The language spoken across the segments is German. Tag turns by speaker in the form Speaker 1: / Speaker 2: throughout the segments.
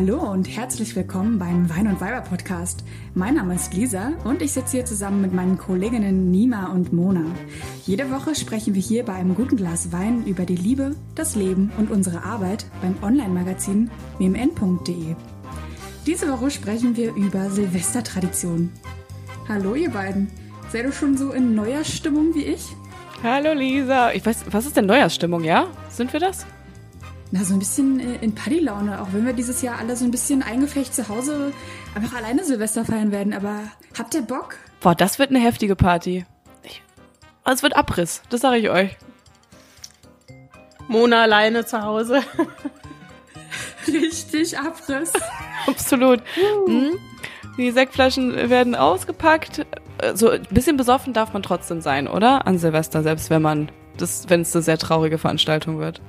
Speaker 1: Hallo und herzlich willkommen beim Wein und Weiber Podcast. Mein Name ist Lisa und ich sitze hier zusammen mit meinen Kolleginnen Nima und Mona. Jede Woche sprechen wir hier bei einem guten Glas Wein über die Liebe, das Leben und unsere Arbeit beim Online-Magazin wmn.de. Diese Woche sprechen wir über Silvestertraditionen. Hallo ihr beiden, seid ihr schon so in Neujahrsstimmung wie ich?
Speaker 2: Hallo Lisa. Ich weiß, was ist denn Neujahrsstimmung, ja? Sind wir das?
Speaker 1: Na, so ein bisschen äh, in Partylaune, auch wenn wir dieses Jahr alle so ein bisschen eingefecht zu Hause einfach alleine Silvester feiern werden. Aber habt ihr Bock?
Speaker 2: Boah, das wird eine heftige Party. Ich, es wird Abriss, das sage ich euch.
Speaker 3: Mona alleine zu Hause.
Speaker 1: Richtig Abriss.
Speaker 2: Absolut. Mhm. Die Sektflaschen werden ausgepackt. So ein bisschen besoffen darf man trotzdem sein, oder? An Silvester, selbst wenn man das, wenn es eine sehr traurige Veranstaltung wird.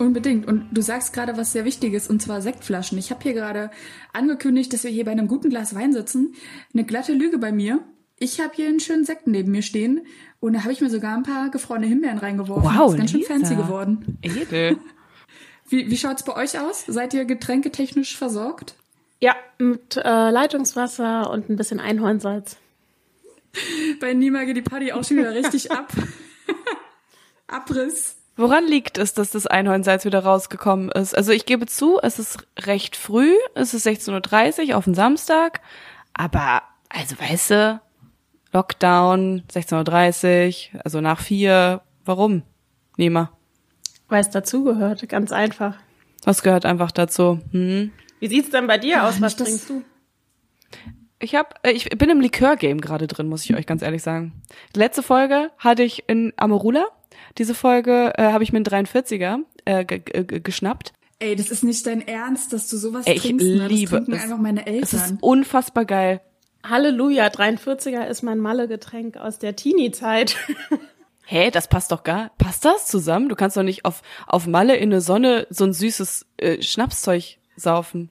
Speaker 1: Unbedingt. Und du sagst gerade was sehr Wichtiges, und zwar Sektflaschen. Ich habe hier gerade angekündigt, dass wir hier bei einem guten Glas Wein sitzen. Eine glatte Lüge bei mir. Ich habe hier einen schönen Sekt neben mir stehen und da habe ich mir sogar ein paar gefrorene Himbeeren reingeworfen.
Speaker 2: Wow,
Speaker 1: das ist ganz schön
Speaker 2: Lisa.
Speaker 1: fancy geworden.
Speaker 2: Edel.
Speaker 1: Wie, wie schaut's bei euch aus? Seid ihr getränketechnisch versorgt?
Speaker 3: Ja, mit äh, Leitungswasser und ein bisschen Einhornsalz.
Speaker 1: Bei Nima geht die Party auch schon wieder richtig ab. Abriss.
Speaker 2: Woran liegt es, dass das Einhornsalz wieder rausgekommen ist? Also ich gebe zu, es ist recht früh, es ist 16.30 Uhr auf den Samstag, aber also weißt du, Lockdown, 16.30 Uhr, also nach vier, warum? Nehmer.
Speaker 3: Weil es dazugehört, ganz einfach.
Speaker 2: Das gehört einfach dazu. Hm.
Speaker 3: Wie sieht's denn bei dir
Speaker 1: Ja,
Speaker 3: aus? Was trinkst du?
Speaker 2: Ich hab, äh, ich bin im Likör-Game gerade drin, muss ich euch ganz ehrlich sagen. Letzte Folge hatte ich in Amarula. Diese Folge äh, habe ich mir einen 43er äh, ge ge geschnappt.
Speaker 1: Ey, das ist nicht dein Ernst, dass du sowas
Speaker 2: Ey, ich
Speaker 1: trinkst. ne? Das
Speaker 2: liebe
Speaker 1: trinken
Speaker 2: es.
Speaker 1: einfach meine
Speaker 2: Es ist
Speaker 1: Eltern.
Speaker 2: unfassbar geil.
Speaker 3: Halleluja, 43er ist mein Malle-Getränk aus der Teenie-Zeit.
Speaker 2: Hä, das passt doch gar. Passt das zusammen? Du kannst doch nicht auf, auf Malle in der Sonne so ein süßes äh, Schnapszeug saufen.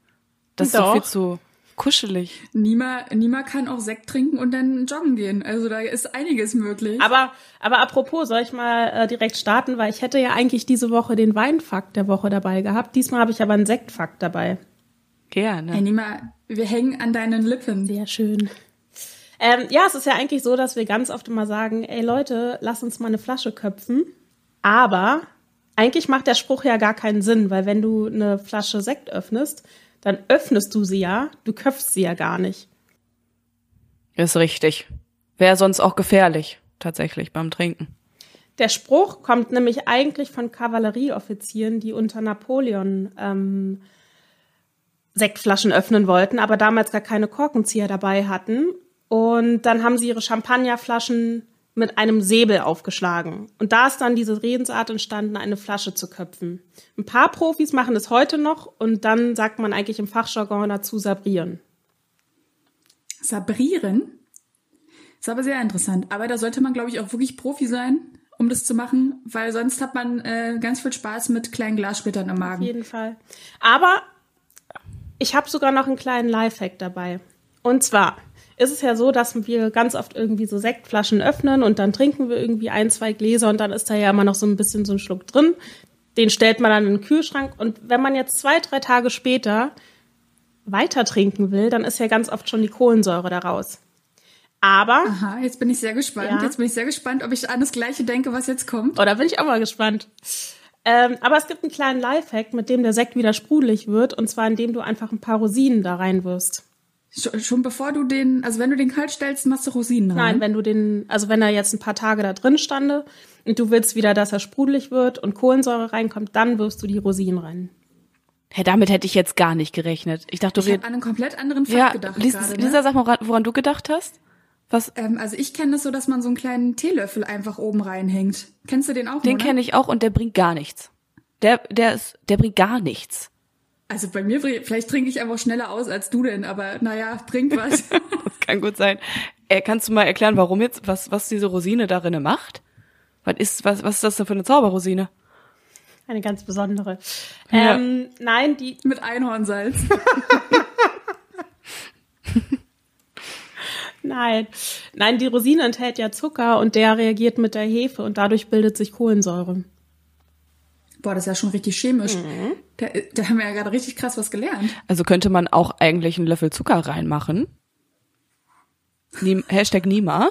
Speaker 2: Das ist doch
Speaker 3: Doch.
Speaker 2: viel zu kuschelig.
Speaker 1: Nima, Nima kann auch Sekt trinken und dann joggen gehen. Also da ist einiges möglich.
Speaker 3: Aber, aber apropos, soll ich mal äh, direkt starten, weil ich hätte ja eigentlich diese Woche den Weinfakt der Woche dabei gehabt. Diesmal habe ich aber einen Sektfakt dabei.
Speaker 2: Gerne.
Speaker 1: Hey Nima, wir hängen an deinen Lippen.
Speaker 3: Sehr schön. Ähm, ja, es ist ja eigentlich so, dass wir ganz oft immer sagen, ey Leute, lass uns mal eine Flasche köpfen. Aber eigentlich macht der Spruch ja gar keinen Sinn, weil wenn du eine Flasche Sekt öffnest, dann öffnest du sie ja, du köpfst sie ja gar nicht.
Speaker 2: Ist richtig. Wäre sonst auch gefährlich, tatsächlich, beim Trinken.
Speaker 3: Der Spruch kommt nämlich eigentlich von Kavallerieoffizieren, die unter Napoleon ähm, Sektflaschen öffnen wollten, aber damals gar keine Korkenzieher dabei hatten. Und dann haben sie ihre Champagnerflaschen mit einem Säbel aufgeschlagen. Und da ist dann diese Redensart entstanden, eine Flasche zu köpfen. Ein paar Profis machen es heute noch und dann sagt man eigentlich im Fachjargon dazu sabrieren.
Speaker 1: Sabrieren? Ist aber sehr interessant. Aber da sollte man, glaube ich, auch wirklich Profi sein, um das zu machen, weil sonst hat man äh, ganz viel Spaß mit kleinen Glassplittern im
Speaker 3: Auf
Speaker 1: Magen.
Speaker 3: jeden Fall. Aber ich habe sogar noch einen kleinen Lifehack dabei. Und zwar ist es ja so, dass wir ganz oft irgendwie so Sektflaschen öffnen und dann trinken wir irgendwie ein, zwei Gläser und dann ist da ja immer noch so ein bisschen so ein Schluck drin. Den stellt man dann in den Kühlschrank und wenn man jetzt zwei, drei Tage später weiter trinken will, dann ist ja ganz oft schon die Kohlensäure daraus. Aber,
Speaker 1: Aha, jetzt bin ich sehr gespannt.
Speaker 3: Ja.
Speaker 1: Jetzt bin ich sehr gespannt, ob ich an das Gleiche denke, was jetzt kommt.
Speaker 3: oh, da bin ich auch mal gespannt. Ähm, aber es gibt einen kleinen Lifehack, mit dem der Sekt wieder sprudelig wird und zwar indem du einfach ein paar Rosinen da reinwirfst.
Speaker 1: Schon, schon bevor du den, also wenn du den kalt stellst, machst du Rosinen rein.
Speaker 3: Nein, wenn du den, also wenn er jetzt ein paar Tage da drin stande und du willst wieder, dass er sprudelig wird und Kohlensäure reinkommt, dann wirfst du die Rosinen rein.
Speaker 2: Hey, damit hätte ich jetzt gar nicht gerechnet. Ich dachte, du
Speaker 1: Ich an einen komplett anderen Fakt
Speaker 2: Ja,
Speaker 1: gedacht
Speaker 2: Lisa,
Speaker 1: gerade.
Speaker 2: Lisa,
Speaker 1: Ne?
Speaker 2: sag mal, woran, du gedacht hast? Was?
Speaker 1: Ähm, also ich kenne das so, dass man so einen kleinen Teelöffel einfach oben reinhängt. Kennst du den auch?
Speaker 2: Den kenne ich auch und der bringt gar nichts. Der, der ist, der bringt gar nichts.
Speaker 1: Also bei mir, vielleicht trinke ich einfach schneller aus als du denn, aber naja, bringt was.
Speaker 2: Das kann gut sein. Äh, kannst du mal erklären, warum jetzt, was, was diese Rosine darin macht? Was ist, was, was ist das denn für eine Zauberrosine?
Speaker 3: Eine ganz besondere.
Speaker 2: Ja.
Speaker 3: Ähm, nein, die,
Speaker 1: Mit Einhornsalz.
Speaker 3: nein, nein, die Rosine enthält ja Zucker und der reagiert mit der Hefe und dadurch bildet sich Kohlensäure.
Speaker 1: Boah, das ist ja schon richtig chemisch. Mhm. Da, da haben wir ja gerade richtig krass was gelernt.
Speaker 2: Also könnte man auch eigentlich einen Löffel Zucker reinmachen. Niem, Hashtag Nima.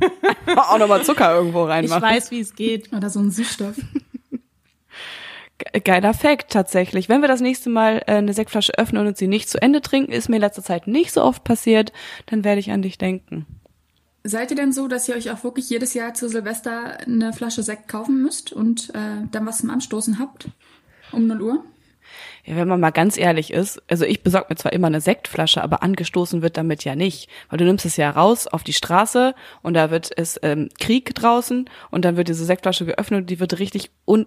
Speaker 2: auch nochmal Zucker irgendwo reinmachen.
Speaker 3: Ich weiß, wie es geht.
Speaker 1: Oder so ein Süßstoff.
Speaker 2: Geiler Fact tatsächlich. Wenn wir das nächste Mal äh, eine Sektflasche öffnen und sie nicht zu Ende trinken, ist mir in letzter Zeit nicht so oft passiert, dann werde ich an dich denken.
Speaker 1: Seid ihr denn so, dass ihr euch auch wirklich jedes Jahr zu Silvester eine Flasche Sekt kaufen müsst und äh, dann was zum Anstoßen habt? Um 0 Uhr?
Speaker 2: Ja, wenn man mal ganz ehrlich ist, also ich besorge mir zwar immer eine Sektflasche, aber angestoßen wird damit ja nicht. Weil du nimmst es ja raus auf die Straße und da wird es ähm, Krieg draußen und dann wird diese Sektflasche geöffnet und die wird richtig un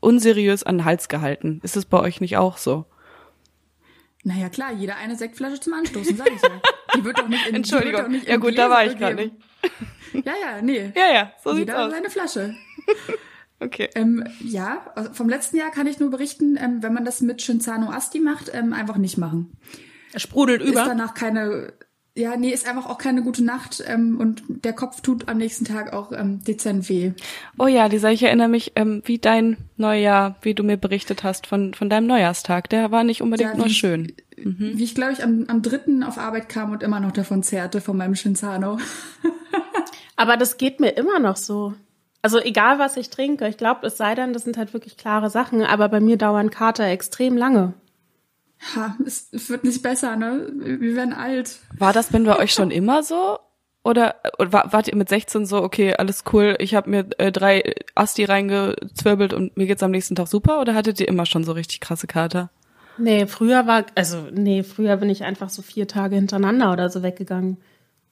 Speaker 2: unseriös an den Hals gehalten. Ist es bei euch nicht auch so?
Speaker 1: Naja, klar, jeder eine Sektflasche zum Anstoßen, sag ich ja. Die wird doch nicht in
Speaker 2: Entschuldigung.
Speaker 1: Die wird doch nicht
Speaker 2: ja gut, da war ich gerade nicht.
Speaker 1: Ja, ja, nee.
Speaker 2: Ja, ja, so
Speaker 1: Jeder
Speaker 2: sieht's aus.
Speaker 1: seine Flasche.
Speaker 2: Okay.
Speaker 1: Ähm, ja, also vom letzten Jahr kann ich nur berichten, ähm, wenn man das mit Shinzano Asti macht, ähm, einfach nicht machen.
Speaker 3: Es sprudelt
Speaker 1: Ist
Speaker 3: über.
Speaker 1: danach keine, ja, nee, ist einfach auch keine gute Nacht ähm, und der Kopf tut am nächsten Tag auch ähm, dezent weh.
Speaker 2: Oh ja, Lisa, ich erinnere mich, ähm, wie dein Neujahr, wie du mir berichtet hast von, von deinem Neujahrstag. Der war nicht unbedingt
Speaker 1: Ja,
Speaker 2: nur schön.
Speaker 1: Wie ich, glaube ich, am, am dritten auf Arbeit kam und immer noch davon zerrte von meinem Shinzano.
Speaker 3: Aber das geht mir immer noch so. Also egal, was ich trinke, ich glaube, es sei denn, das sind halt wirklich klare Sachen, aber bei mir dauern Kater extrem lange.
Speaker 1: Ha, es, wird nicht besser, ne? Wir werden alt.
Speaker 2: War das denn bei euch schon immer so? Oder, oder war- wart ihr mit 16 so, okay, alles cool, ich habe mir äh, drei Asti reingezwirbelt und mir geht's am nächsten Tag super? Oder hattet ihr immer schon so richtig krasse Kater?
Speaker 3: Nee, früher war, also nee, früher bin ich einfach so vier Tage hintereinander oder so weggegangen.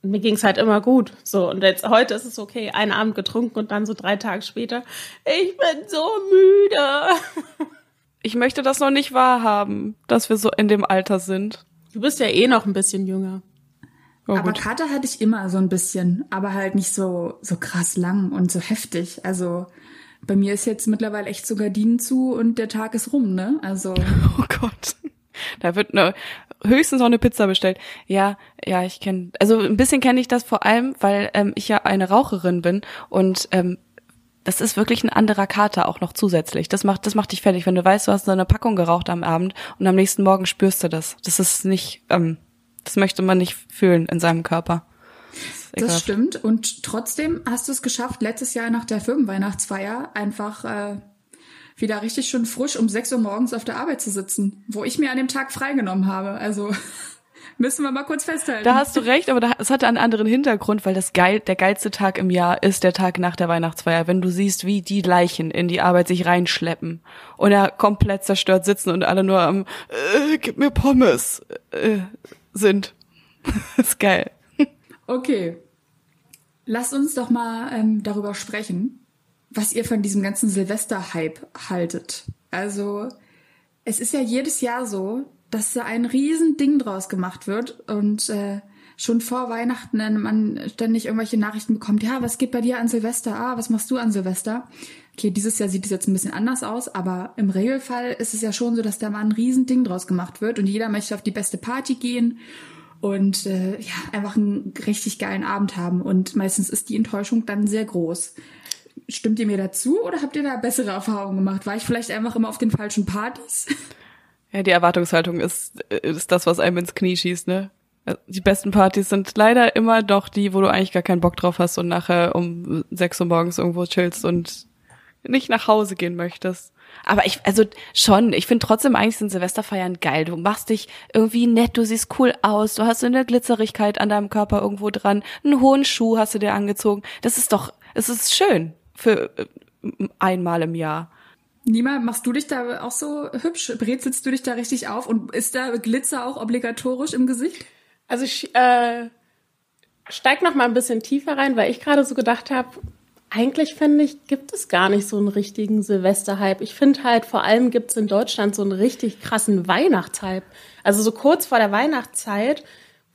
Speaker 3: Und mir ging's halt immer gut. So, und jetzt heute ist es okay, einen Abend getrunken und dann so drei Tage später, ich bin so müde.
Speaker 2: Ich möchte das noch nicht wahrhaben, dass wir so in dem Alter sind.
Speaker 3: Du bist ja eh noch ein bisschen jünger.
Speaker 2: Oh,
Speaker 1: aber
Speaker 2: gut.
Speaker 1: Kater hatte ich immer so ein bisschen, aber halt nicht so, so krass lang und so heftig. Also bei mir ist jetzt mittlerweile echt so Gardinen zu und der Tag ist rum, ne? Also
Speaker 2: Oh Gott. Da wird ne, höchstens noch eine Pizza bestellt. Ja, ja, ich kenne, also ein bisschen kenne ich das vor allem, weil ähm, ich ja eine Raucherin bin und ähm, das ist wirklich ein anderer Kater auch noch zusätzlich. Das macht, das macht dich fertig, wenn du weißt, du hast so eine Packung geraucht am Abend und am nächsten Morgen spürst du das. Das ist nicht, ähm, das möchte man nicht fühlen in seinem Körper.
Speaker 1: das
Speaker 2: ekelhaft.
Speaker 1: stimmt. Und trotzdem hast du es geschafft, letztes Jahr nach der Firmenweihnachtsfeier einfach äh, wieder richtig schön frisch um 6 Uhr morgens auf der Arbeit zu sitzen, wo ich mir an dem Tag freigenommen habe. Also müssen wir mal kurz festhalten.
Speaker 2: Da hast du recht, aber es hatte einen anderen Hintergrund, weil das geil, der geilste Tag im Jahr ist der Tag nach der Weihnachtsfeier, wenn du siehst, wie die Leichen in die Arbeit sich reinschleppen und da komplett zerstört sitzen und alle nur am äh, gib mir Pommes äh, sind. ist geil.
Speaker 1: Okay. Lasst uns doch mal ähm, darüber sprechen, was ihr von diesem ganzen Silvester-Hype haltet. Also, es ist ja jedes Jahr so, dass da ein riesen Ding draus gemacht wird und äh, schon vor Weihnachten dann man ständig irgendwelche Nachrichten bekommt, ja, was geht bei dir an Silvester? Ah, was machst du an Silvester? Okay, dieses Jahr sieht es jetzt ein bisschen anders aus, aber im Regelfall ist es ja schon so, dass da mal ein riesen Ding draus gemacht wird und jeder möchte auf die beste Party gehen und äh, ja, einfach einen richtig geilen Abend haben. Und meistens ist die Enttäuschung dann sehr groß. Stimmt ihr mir dazu oder habt ihr da bessere Erfahrungen gemacht? War ich vielleicht einfach immer auf den falschen Partys?
Speaker 2: Ja, die Erwartungshaltung ist, ist das, was einem ins Knie schießt, ne? Die besten Partys sind leider immer doch die, wo du eigentlich gar keinen Bock drauf hast und nachher um sechs Uhr morgens irgendwo chillst und nicht nach Hause gehen möchtest. Aber ich, also schon, ich finde trotzdem eigentlich sind Silvesterfeiern geil. Du machst dich irgendwie nett, du siehst cool aus, du hast so eine Glitzerigkeit an deinem Körper irgendwo dran, einen hohen Schuh hast du dir angezogen. Das ist doch, es ist schön für äh, einmal im Jahr.
Speaker 1: Nima, machst du dich da auch so hübsch? Brezelst du dich da richtig auf? Und ist da Glitzer auch obligatorisch im Gesicht?
Speaker 3: Also ich äh, steig noch mal ein bisschen tiefer rein, weil ich gerade so gedacht habe, eigentlich finde ich, gibt es gar nicht so einen richtigen Silvesterhype. Ich finde halt, vor allem gibt es in Deutschland so einen richtig krassen Weihnachtshype. Also so kurz vor der Weihnachtszeit,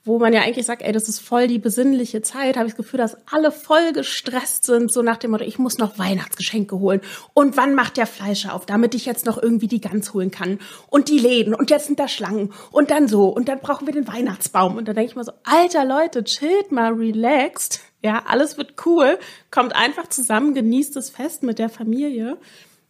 Speaker 3: wo man ja eigentlich sagt, ey, das ist voll die besinnliche Zeit, habe ich das Gefühl, dass alle voll gestresst sind, so nach dem Motto, ich muss noch Weihnachtsgeschenke holen. Und wann macht der Fleischer auf, damit ich jetzt noch irgendwie die Gans holen kann? Und die Läden, und jetzt sind da Schlangen. Und dann so, und dann brauchen wir den Weihnachtsbaum. Und dann denke ich mal so, alter Leute, chillt mal, relaxed. Ja, alles wird cool. Kommt einfach zusammen, genießt das Fest mit der Familie.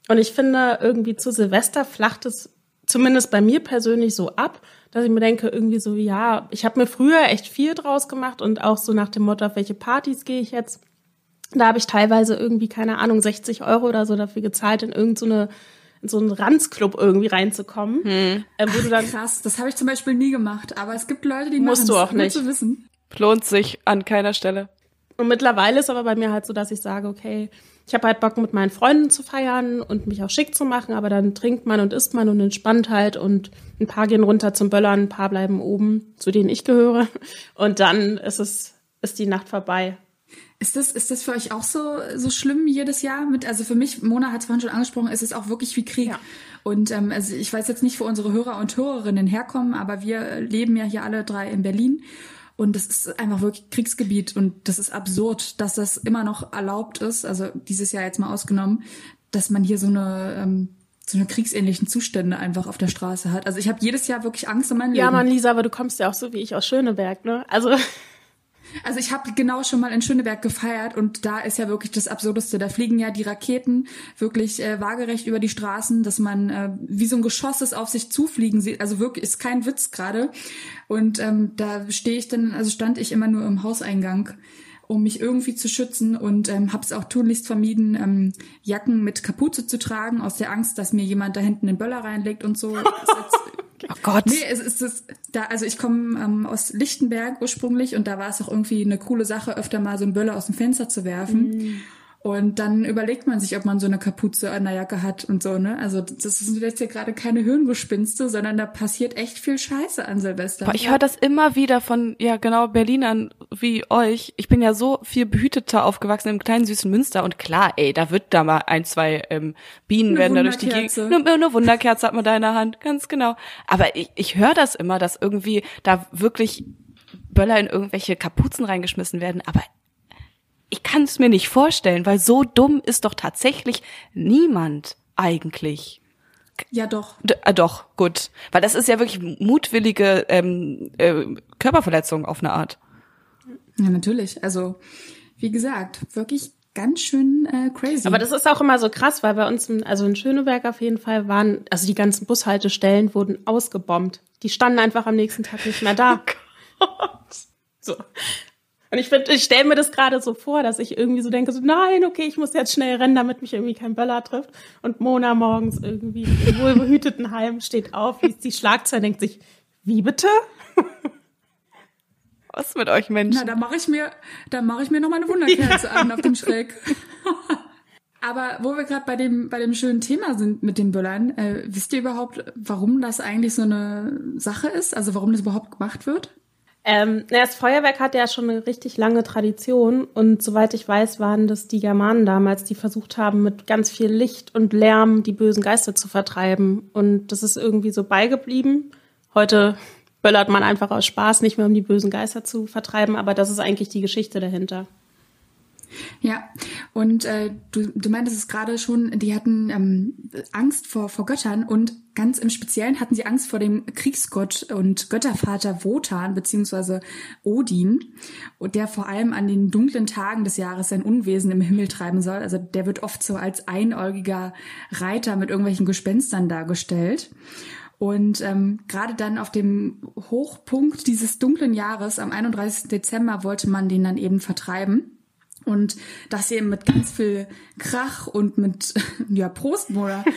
Speaker 3: Und ich finde, irgendwie zu Silvester flacht es zumindest bei mir persönlich so ab, dass ich mir denke, irgendwie so, ja, ich habe mir früher echt viel draus gemacht und auch so nach dem Motto, auf welche Partys gehe ich jetzt. Da habe ich teilweise irgendwie, keine Ahnung, 60 Euro oder so dafür gezahlt, in irgendeine in so einen Ranzclub irgendwie reinzukommen. Hm.
Speaker 1: Äh, wo du dann Krass, das habe ich zum Beispiel nie gemacht, aber es gibt Leute, die
Speaker 3: musst du auch nicht.
Speaker 1: Zu wissen.
Speaker 2: Lohnt sich an keiner Stelle.
Speaker 3: Und mittlerweile ist aber bei mir halt so, dass ich sage, okay, ich habe halt Bock mit meinen Freunden zu feiern und mich auch schick zu machen, aber dann trinkt man und isst man und entspannt halt und ein paar gehen runter zum Böllern, ein paar bleiben oben, zu denen ich gehöre. Und dann ist es, ist die Nacht vorbei.
Speaker 1: Ist das, ist das für euch auch so, so schlimm jedes Jahr mit? Also für mich, Mona hat es vorhin schon angesprochen, ist es auch wirklich wie Krieg. Ja. Und ähm, also ich weiß jetzt nicht, wo unsere Hörer und Hörerinnen herkommen, aber wir leben ja hier alle drei in Berlin. Und das ist einfach wirklich Kriegsgebiet und das ist absurd, dass das immer noch erlaubt ist, also dieses Jahr jetzt mal ausgenommen, dass man hier so eine ähm, so eine kriegsähnlichen Zustände einfach auf der Straße hat. Also ich habe jedes Jahr wirklich Angst um mein Leben.
Speaker 3: Ja, Mann, Lisa, aber du kommst ja auch so wie ich aus Schöneberg, ne? Also
Speaker 1: also ich habe genau schon mal in Schöneberg gefeiert und da ist ja wirklich das Absurdeste. Da fliegen ja die Raketen wirklich äh, waagerecht über die Straßen, dass man äh, wie so ein Geschoss es auf sich zufliegen sieht. Also wirklich ist kein Witz gerade. Und ähm, da stehe ich dann, also stand ich immer nur im Hauseingang um mich irgendwie zu schützen und ähm, habe es auch tunlichst vermieden, ähm, Jacken mit Kapuze zu tragen, aus der Angst, dass mir jemand da hinten den Böller reinlegt und so.
Speaker 2: Oh Gott.
Speaker 1: Nee, es ist es da, also ich komme ähm, aus Lichtenberg ursprünglich und da war es auch irgendwie eine coole Sache, öfter mal so einen Böller aus dem Fenster zu werfen. Mm. Und dann überlegt man sich, ob man so eine Kapuze an der Jacke hat und so, ne? Also das sind jetzt ja gerade keine Hirngespinste, sondern da passiert echt viel Scheiße an Silvester.
Speaker 2: Boah, ich höre das immer wieder von, ja genau, Berlinern wie euch. Ich bin ja so viel behüteter aufgewachsen im kleinen süßen Münster und klar, ey, da wird da mal ein, zwei ähm, Bienen eine werden da durch die Gegend. Eine, eine Wunderkerze hat man da in der Hand, ganz genau. Aber ich, ich höre das immer, dass irgendwie da wirklich Böller in irgendwelche Kapuzen reingeschmissen werden, aber ich kann es mir nicht vorstellen, weil so dumm ist doch tatsächlich niemand eigentlich.
Speaker 1: Ja, doch.
Speaker 2: D äh, doch, gut. Weil das ist ja wirklich mutwillige ähm, äh, Körperverletzung auf eine Art.
Speaker 1: Ja, natürlich. Also, wie gesagt, wirklich ganz schön äh, crazy.
Speaker 3: Aber das ist auch immer so krass, weil bei uns, also in Schöneberg auf jeden Fall waren, also die ganzen Bushaltestellen wurden ausgebombt. Die standen einfach am nächsten Tag nicht mehr da. Oh Gott. So. Und ich finde, ich stelle mir das gerade so vor, dass ich irgendwie so denke, so nein, okay, ich muss jetzt schnell rennen, damit mich irgendwie kein Böller trifft. Und Mona morgens irgendwie im wohlbehüteten Heim steht auf, liest die Schlagzeile, denkt sich, wie bitte?
Speaker 2: Was mit euch Menschen?
Speaker 1: Na, da mache ich mir, da mache ich mir noch mal eine Wunderkerze ja. an auf dem Schreck. Aber wo wir gerade bei dem bei dem schönen Thema sind mit den Böllern, äh, wisst ihr überhaupt, warum das eigentlich so eine Sache ist? Also warum das überhaupt gemacht wird?
Speaker 3: Ähm, das Feuerwerk hat ja schon eine richtig lange Tradition und soweit ich weiß, waren das die Germanen damals, die versucht haben, mit ganz viel Licht und Lärm die bösen Geister zu vertreiben. Und das ist irgendwie so beigeblieben. Heute böllert man einfach aus Spaß, nicht mehr um die bösen Geister zu vertreiben, aber das ist eigentlich die Geschichte dahinter.
Speaker 1: Ja, und äh, du, du meintest es gerade schon, die hatten ähm, Angst vor, vor Göttern und ganz im Speziellen hatten sie Angst vor dem Kriegsgott und Göttervater Wotan beziehungsweise Odin, der vor allem an den dunklen Tagen des Jahres sein Unwesen im Himmel treiben soll. Also der wird oft so als einäugiger Reiter mit irgendwelchen Gespenstern dargestellt. Und ähm, gerade dann auf dem Hochpunkt dieses dunklen Jahres, am 31. Dezember, wollte man den dann eben vertreiben. Und das eben mit ganz viel Krach und mit, ja, Prost, Mona.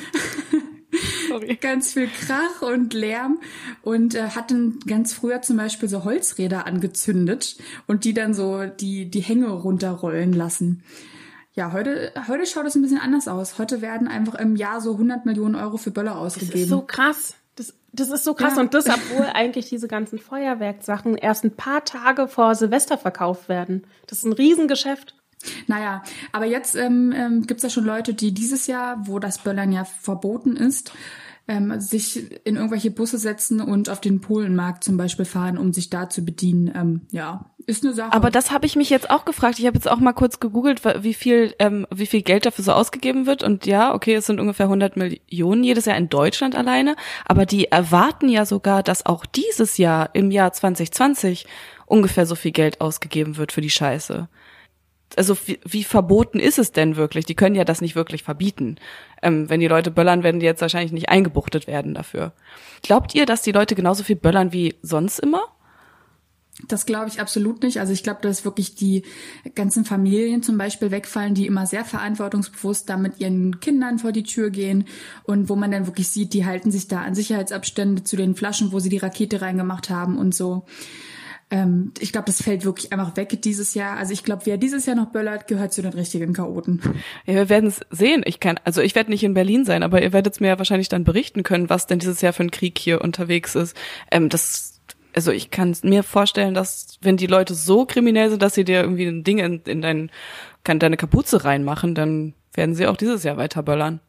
Speaker 1: ganz viel Krach und Lärm und äh, hatten ganz früher zum Beispiel so Holzräder angezündet und die dann so die, die Hänge runterrollen lassen. Ja, heute, heute schaut es ein bisschen anders aus. Heute werden einfach im Jahr so 100 Millionen Euro für Böller ausgegeben. Das ist
Speaker 3: so krass. Das, das ist so krass. Ja. Und das, obwohl eigentlich diese ganzen Feuerwerksachen erst ein paar Tage vor Silvester verkauft werden. Das ist ein Riesengeschäft.
Speaker 1: Naja, aber jetzt ähm, ähm, gibt es ja schon Leute, die dieses Jahr, wo das Böllern ja verboten ist, ähm, sich in irgendwelche Busse setzen und auf den Polenmarkt zum Beispiel fahren, um sich da zu bedienen. Ähm, ja, ist eine Sache.
Speaker 2: Aber das habe ich mich jetzt auch gefragt. Ich habe jetzt auch mal kurz gegoogelt, wie viel, ähm, wie viel Geld dafür so ausgegeben wird. Und ja, okay, es sind ungefähr 100 Millionen jedes Jahr in Deutschland alleine. Aber die erwarten ja sogar, dass auch dieses Jahr, im Jahr 2020, ungefähr so viel Geld ausgegeben wird für die Scheiße. Also wie, wie verboten ist es denn wirklich? Die können ja das nicht wirklich verbieten. Ähm, wenn die Leute böllern, werden die jetzt wahrscheinlich nicht eingebuchtet werden dafür. Glaubt ihr, dass die Leute genauso viel böllern wie sonst immer?
Speaker 1: Das glaube ich absolut nicht. Also ich glaube, dass wirklich die ganzen Familien zum Beispiel wegfallen, die immer sehr verantwortungsbewusst da mit ihren Kindern vor die Tür gehen und wo man dann wirklich sieht, die halten sich da an Sicherheitsabstände zu den Flaschen, wo sie die Rakete reingemacht haben und so. Ähm, ich glaube, das fällt wirklich einfach weg dieses Jahr. Also ich glaube, wer dieses Jahr noch böllert, gehört zu den richtigen Chaoten.
Speaker 2: Ja, wir werden es sehen. Ich kann, also ich werde nicht in Berlin sein, aber ihr werdet es mir ja wahrscheinlich dann berichten können, was denn dieses Jahr für ein Krieg hier unterwegs ist. Ähm, das also ich kann mir vorstellen, dass wenn die Leute so kriminell sind, dass sie dir irgendwie ein Ding in, in dein, kann deine Kapuze reinmachen, dann werden sie auch dieses Jahr weiter böllern.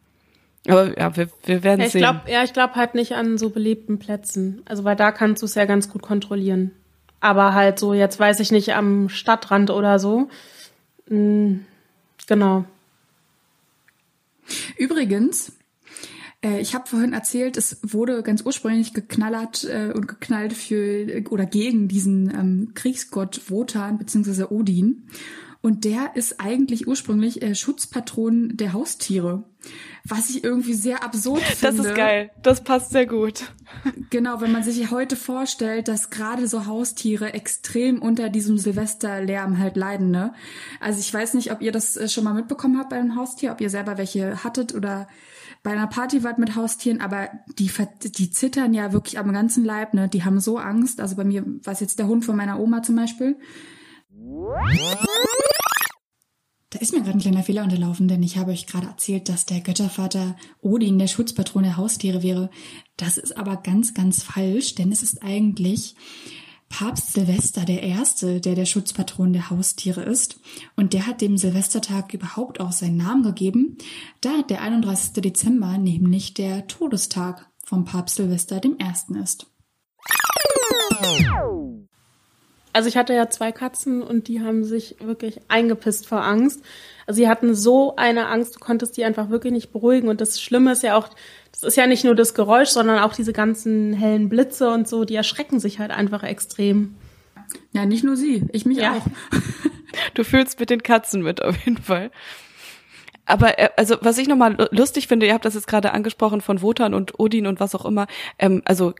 Speaker 2: Aber ja, wir, wir werden
Speaker 3: ja, ich
Speaker 2: sehen.
Speaker 3: Glaub, ja, ich glaube halt nicht an so belebten Plätzen. Also weil da kannst du es ja ganz gut kontrollieren. Aber halt so, jetzt weiß ich nicht, am Stadtrand oder so. Mhm, genau.
Speaker 1: Übrigens, äh, ich habe vorhin erzählt, es wurde ganz ursprünglich geknallert äh, und geknallt für oder gegen diesen ähm, Kriegsgott Wotan bzw. Odin. Und der ist eigentlich ursprünglich äh, Schutzpatron der Haustiere. Was ich irgendwie sehr absurd finde.
Speaker 2: Das ist geil. Das passt sehr gut.
Speaker 1: Genau, wenn man sich heute vorstellt, dass gerade so Haustiere extrem unter diesem Silvesterlärm halt leiden, ne? Also ich weiß nicht, ob ihr das äh, schon mal mitbekommen habt bei einem Haustier, ob ihr selber welche hattet oder bei einer Party wart mit Haustieren, aber die, die zittern ja wirklich am ganzen Leib, ne? Die haben so Angst. Also bei mir war es jetzt der Hund von meiner Oma zum Beispiel. Da ist mir gerade ein kleiner Fehler unterlaufen, denn ich habe euch gerade erzählt, dass der Göttervater Odin der Schutzpatron der Haustiere wäre. Das ist aber ganz, ganz falsch, denn es ist eigentlich Papst Silvester der Erste, der der Schutzpatron der Haustiere ist. Und der hat dem Silvestertag überhaupt auch seinen Namen gegeben, da der 31. Dezember nämlich der Todestag vom Papst Silvester dem Ersten ist.
Speaker 3: Also ich hatte ja zwei Katzen und die haben sich wirklich eingepisst vor Angst. Also sie hatten so eine Angst, du konntest die einfach wirklich nicht beruhigen. Und das Schlimme ist ja auch, das ist ja nicht nur das Geräusch, sondern auch diese ganzen hellen Blitze und so, die erschrecken sich halt einfach extrem.
Speaker 1: Ja, nicht nur sie, ich mich ja. auch.
Speaker 2: Du fühlst mit den Katzen mit auf jeden Fall. Aber äh, also was ich nochmal lustig finde, ihr habt das jetzt gerade angesprochen von Wotan und Odin und was auch immer. Ähm, also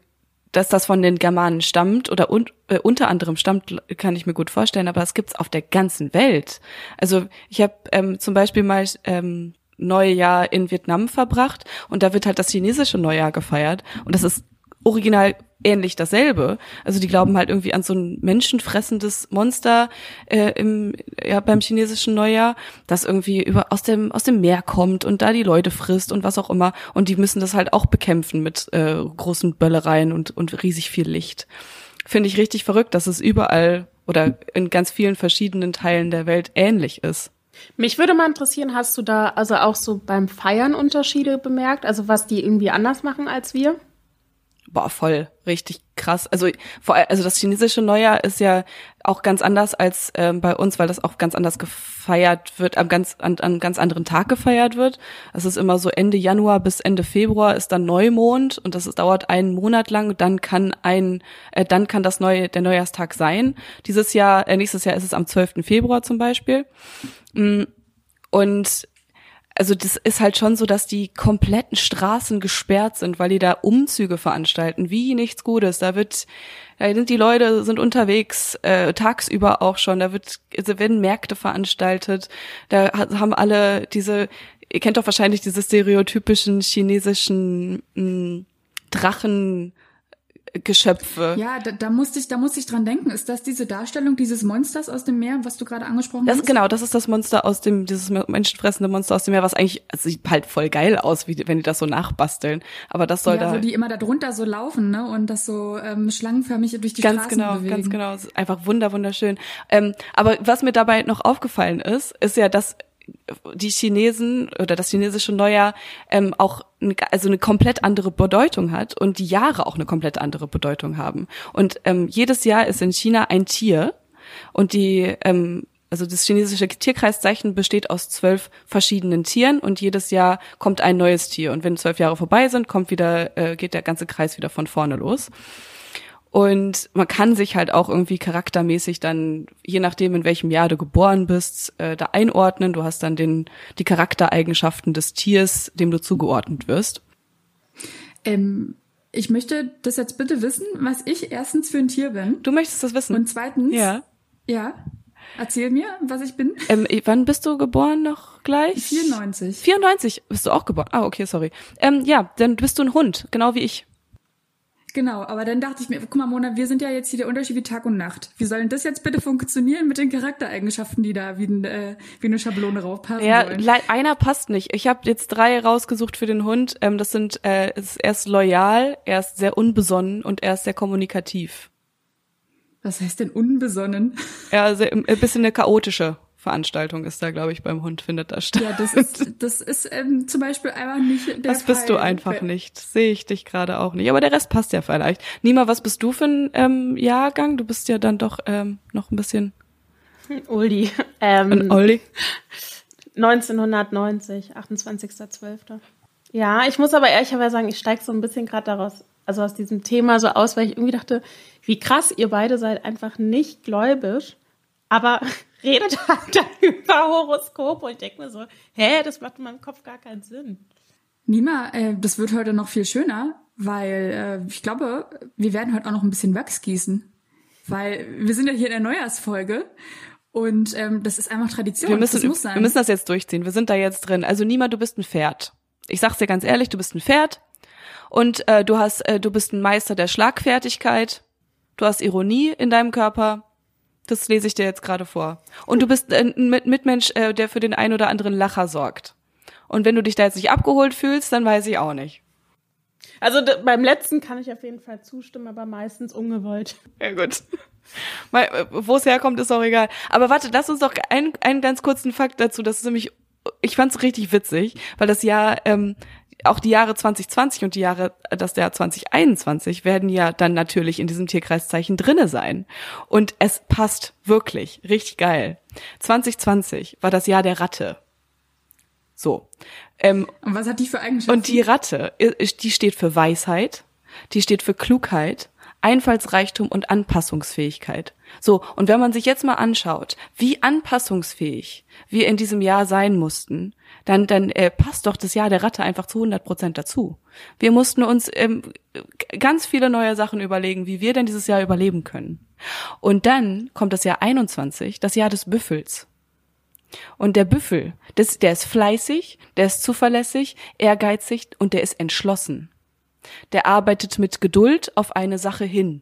Speaker 2: dass das von den Germanen stammt oder un, äh, unter anderem stammt, kann ich mir gut vorstellen, aber es gibt's auf der ganzen Welt. Also ich habe ähm, zum Beispiel mal ähm, Neujahr in Vietnam verbracht und da wird halt das chinesische Neujahr gefeiert und das ist original ähnlich dasselbe. Also die glauben halt irgendwie an so ein menschenfressendes Monster äh, im, ja, beim chinesischen Neujahr, das irgendwie über aus dem aus dem Meer kommt und da die Leute frisst und was auch immer. Und die müssen das halt auch bekämpfen mit äh, großen Böllereien und und riesig viel Licht. Finde ich richtig verrückt, dass es überall oder in ganz vielen verschiedenen Teilen der Welt ähnlich ist.
Speaker 3: Mich würde mal interessieren, hast du da also auch so beim Feiern Unterschiede bemerkt? Also was die irgendwie anders machen als wir?
Speaker 2: Boah, voll, richtig krass. Also vor also das chinesische Neujahr ist ja auch ganz anders als ähm, bei uns, weil das auch ganz anders gefeiert wird, am ganz an, an ganz anderen Tag gefeiert wird. Es ist immer so Ende Januar bis Ende Februar ist dann Neumond und das ist, dauert einen Monat lang. Dann kann ein, äh, dann kann das neue der Neujahrstag sein. Dieses Jahr, äh, nächstes Jahr ist es am 12. Februar zum Beispiel. Mm, und also das ist halt schon so, dass die kompletten Straßen gesperrt sind, weil die da Umzüge veranstalten, wie nichts Gutes. Da wird, da sind die Leute sind unterwegs, äh, tagsüber auch schon. Da wird, also werden Märkte veranstaltet. Da haben alle diese, ihr kennt doch wahrscheinlich diese stereotypischen chinesischen mh, mm, Drachen Geschöpfe.
Speaker 1: Ja, da, da musste ich, da musste ich dran denken. Ist das diese Darstellung dieses Monsters aus dem Meer, was du gerade angesprochen
Speaker 2: das,
Speaker 1: hast?
Speaker 2: Genau, das ist das Monster aus dem, dieses menschenfressende Monster aus dem Meer, was eigentlich also sieht halt voll geil aus, wie wenn die das so nachbasteln. Aber das soll
Speaker 1: ja,
Speaker 2: da.
Speaker 1: wo die immer da drunter so laufen, ne? Und das so ähm, schlangenförmig durch die
Speaker 2: ganz
Speaker 1: Straßen
Speaker 2: genau,
Speaker 1: bewegen.
Speaker 2: Ganz genau, ganz genau. Einfach wunder, wunderschön. Ähm, aber was mir dabei noch aufgefallen ist, ist ja, dass die Chinesen oder das chinesische Neujahr ähm, auch eine, also eine komplett andere Bedeutung hat und die Jahre auch eine komplett andere Bedeutung haben. Und ähm, jedes Jahr ist in China ein Tier und die ähm, also das chinesische Tierkreiszeichen besteht aus zwölf verschiedenen Tieren und jedes Jahr kommt ein neues Tier. Und wenn zwölf Jahre vorbei sind, kommt wieder, äh, geht der ganze Kreis wieder von vorne los. Und man kann sich halt auch irgendwie charaktermäßig dann, je nachdem, in welchem Jahr du geboren bist, äh, da einordnen. Du hast dann den, die Charaktereigenschaften des Tiers, dem du zugeordnet wirst.
Speaker 1: Ähm, ich möchte das jetzt bitte wissen, was ich erstens für ein Tier bin.
Speaker 2: Du möchtest das wissen?
Speaker 1: Und zweitens,
Speaker 2: ja.
Speaker 1: Ja. Erzähl mir, was ich bin.
Speaker 2: Ähm, wann bist du geboren noch gleich?
Speaker 1: 94.
Speaker 2: 94 bist du auch geboren. Ah, okay, sorry. Ähm, ja, dann bist du ein Hund, genau wie ich.
Speaker 1: Genau, aber dann dachte ich mir, guck mal, Mona, wir sind ja jetzt hier der Unterschied wie Tag und Nacht. Wie soll denn das jetzt bitte funktionieren mit den Charaktereigenschaften, die da wie, äh, wie eine Schablone raufpassen
Speaker 2: Ja,
Speaker 1: sollen?
Speaker 2: le- einer passt nicht. Ich habe jetzt drei rausgesucht für den Hund. Ähm, das sind, äh, er ist loyal, er ist sehr unbesonnen und er ist sehr kommunikativ.
Speaker 1: Was heißt denn unbesonnen?
Speaker 2: Ja, also ein bisschen eine chaotische Veranstaltung ist da, glaube ich, beim Hund findet da statt.
Speaker 1: Ja, das ist, das ist ähm, zum Beispiel einfach nicht der
Speaker 2: Das bist
Speaker 1: Fall.
Speaker 2: du einfach nicht. Sehe ich dich gerade auch nicht. Aber der Rest passt ja vielleicht. Nima, was bist du für ein ähm, Jahrgang? Du bist ja dann doch ähm, noch ein bisschen
Speaker 3: Uldi. Ähm,
Speaker 2: ein Olli.
Speaker 3: 1990, 28.12. Ja, ich muss aber ehrlicherweise sagen, ich steige so ein bisschen gerade daraus, also aus diesem Thema so aus, weil ich irgendwie dachte, wie krass, ihr beide seid einfach nicht gläubisch, aber redet halt dann über Horoskop und ich denke mir so, hä, das macht in meinem Kopf gar keinen Sinn.
Speaker 1: Nima, äh, das wird heute noch viel schöner, weil äh, ich glaube, wir werden heute auch noch ein bisschen Wachs gießen. Weil wir sind ja hier in der Neujahrsfolge und ähm, das ist einfach Tradition.
Speaker 2: Wir müssen,
Speaker 1: das muss sein.
Speaker 2: wir müssen das jetzt durchziehen. Wir sind da jetzt drin. Also Nima, du bist ein Pferd. Ich sag's dir ganz ehrlich, du bist ein Pferd und äh, du hast, äh, du bist ein Meister der Schlagfertigkeit. Du hast Ironie in deinem Körper. Das lese ich dir jetzt gerade vor. Und du bist ein Mit- Mitmensch, äh, der für den ein oder anderen Lacher sorgt. Und wenn du dich da jetzt nicht abgeholt fühlst, dann weiß ich auch nicht.
Speaker 3: Also beim letzten kann ich auf jeden Fall zustimmen, aber meistens ungewollt.
Speaker 2: Ja, gut. Äh, Wo es herkommt, ist auch egal. Aber warte, lass uns doch einen, einen ganz kurzen Fakt dazu. Das ist nämlich, ich fand es richtig witzig, weil das Jahr, ähm, auch die Jahre 2020 und die Jahre, das Jahr 2021 werden ja dann natürlich in diesem Tierkreiszeichen drinne sein. Und es passt wirklich, richtig geil. 2020 war das Jahr der Ratte. So. Ähm,
Speaker 1: und was hat die für Eigenschaften?
Speaker 2: und die Ratte, die steht für Weisheit, die steht für Klugheit, Einfallsreichtum und Anpassungsfähigkeit. So, und wenn man sich jetzt mal anschaut, wie anpassungsfähig wir in diesem Jahr sein mussten, dann, dann äh, passt doch das Jahr der Ratte einfach zu 100 Prozent dazu. Wir mussten uns ähm, ganz viele neue Sachen überlegen, wie wir denn dieses Jahr überleben können. Und dann kommt das Jahr 21, das Jahr des Büffels. Und der Büffel, das, der ist fleißig, der ist zuverlässig, ehrgeizig und der ist entschlossen. Der arbeitet mit Geduld auf eine Sache hin.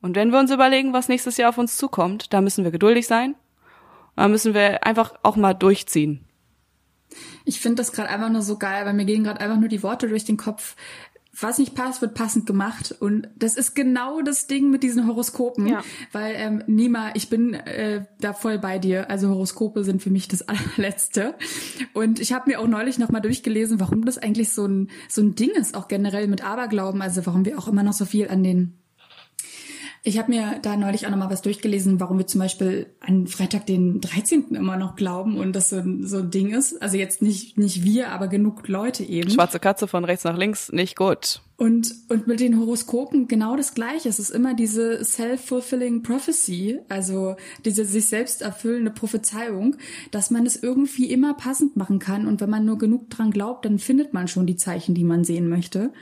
Speaker 2: Und wenn wir uns überlegen, was nächstes Jahr auf uns zukommt, da müssen wir geduldig sein. Da müssen wir einfach auch mal durchziehen.
Speaker 1: Ich finde das gerade einfach nur so geil, weil mir gehen gerade einfach nur die Worte durch den Kopf. Was nicht passt, wird passend gemacht. Und das ist genau das Ding mit diesen Horoskopen.
Speaker 3: Ja.
Speaker 1: Weil, ähm, Nima, ich bin äh, da voll bei dir. Also Horoskope sind für mich das allerletzte. Und ich habe mir auch neulich nochmal durchgelesen, warum das eigentlich so ein, so ein Ding ist, auch generell mit Aberglauben. Also warum wir auch immer noch so viel an den ich habe mir da neulich auch nochmal was durchgelesen, warum wir zum Beispiel an Freitag den 13. immer noch glauben und das so, ein- so ein Ding ist. Also jetzt nicht, nicht wir, aber genug Leute eben.
Speaker 2: Schwarze Katze von rechts nach links, nicht gut.
Speaker 1: Und, und mit den Horoskopen genau das Gleiche. Es ist immer diese self-fulfilling prophecy, also diese sich selbst erfüllende Prophezeiung, dass man es irgendwie immer passend machen kann. Und wenn man nur genug dran glaubt, dann findet man schon die Zeichen, die man sehen möchte.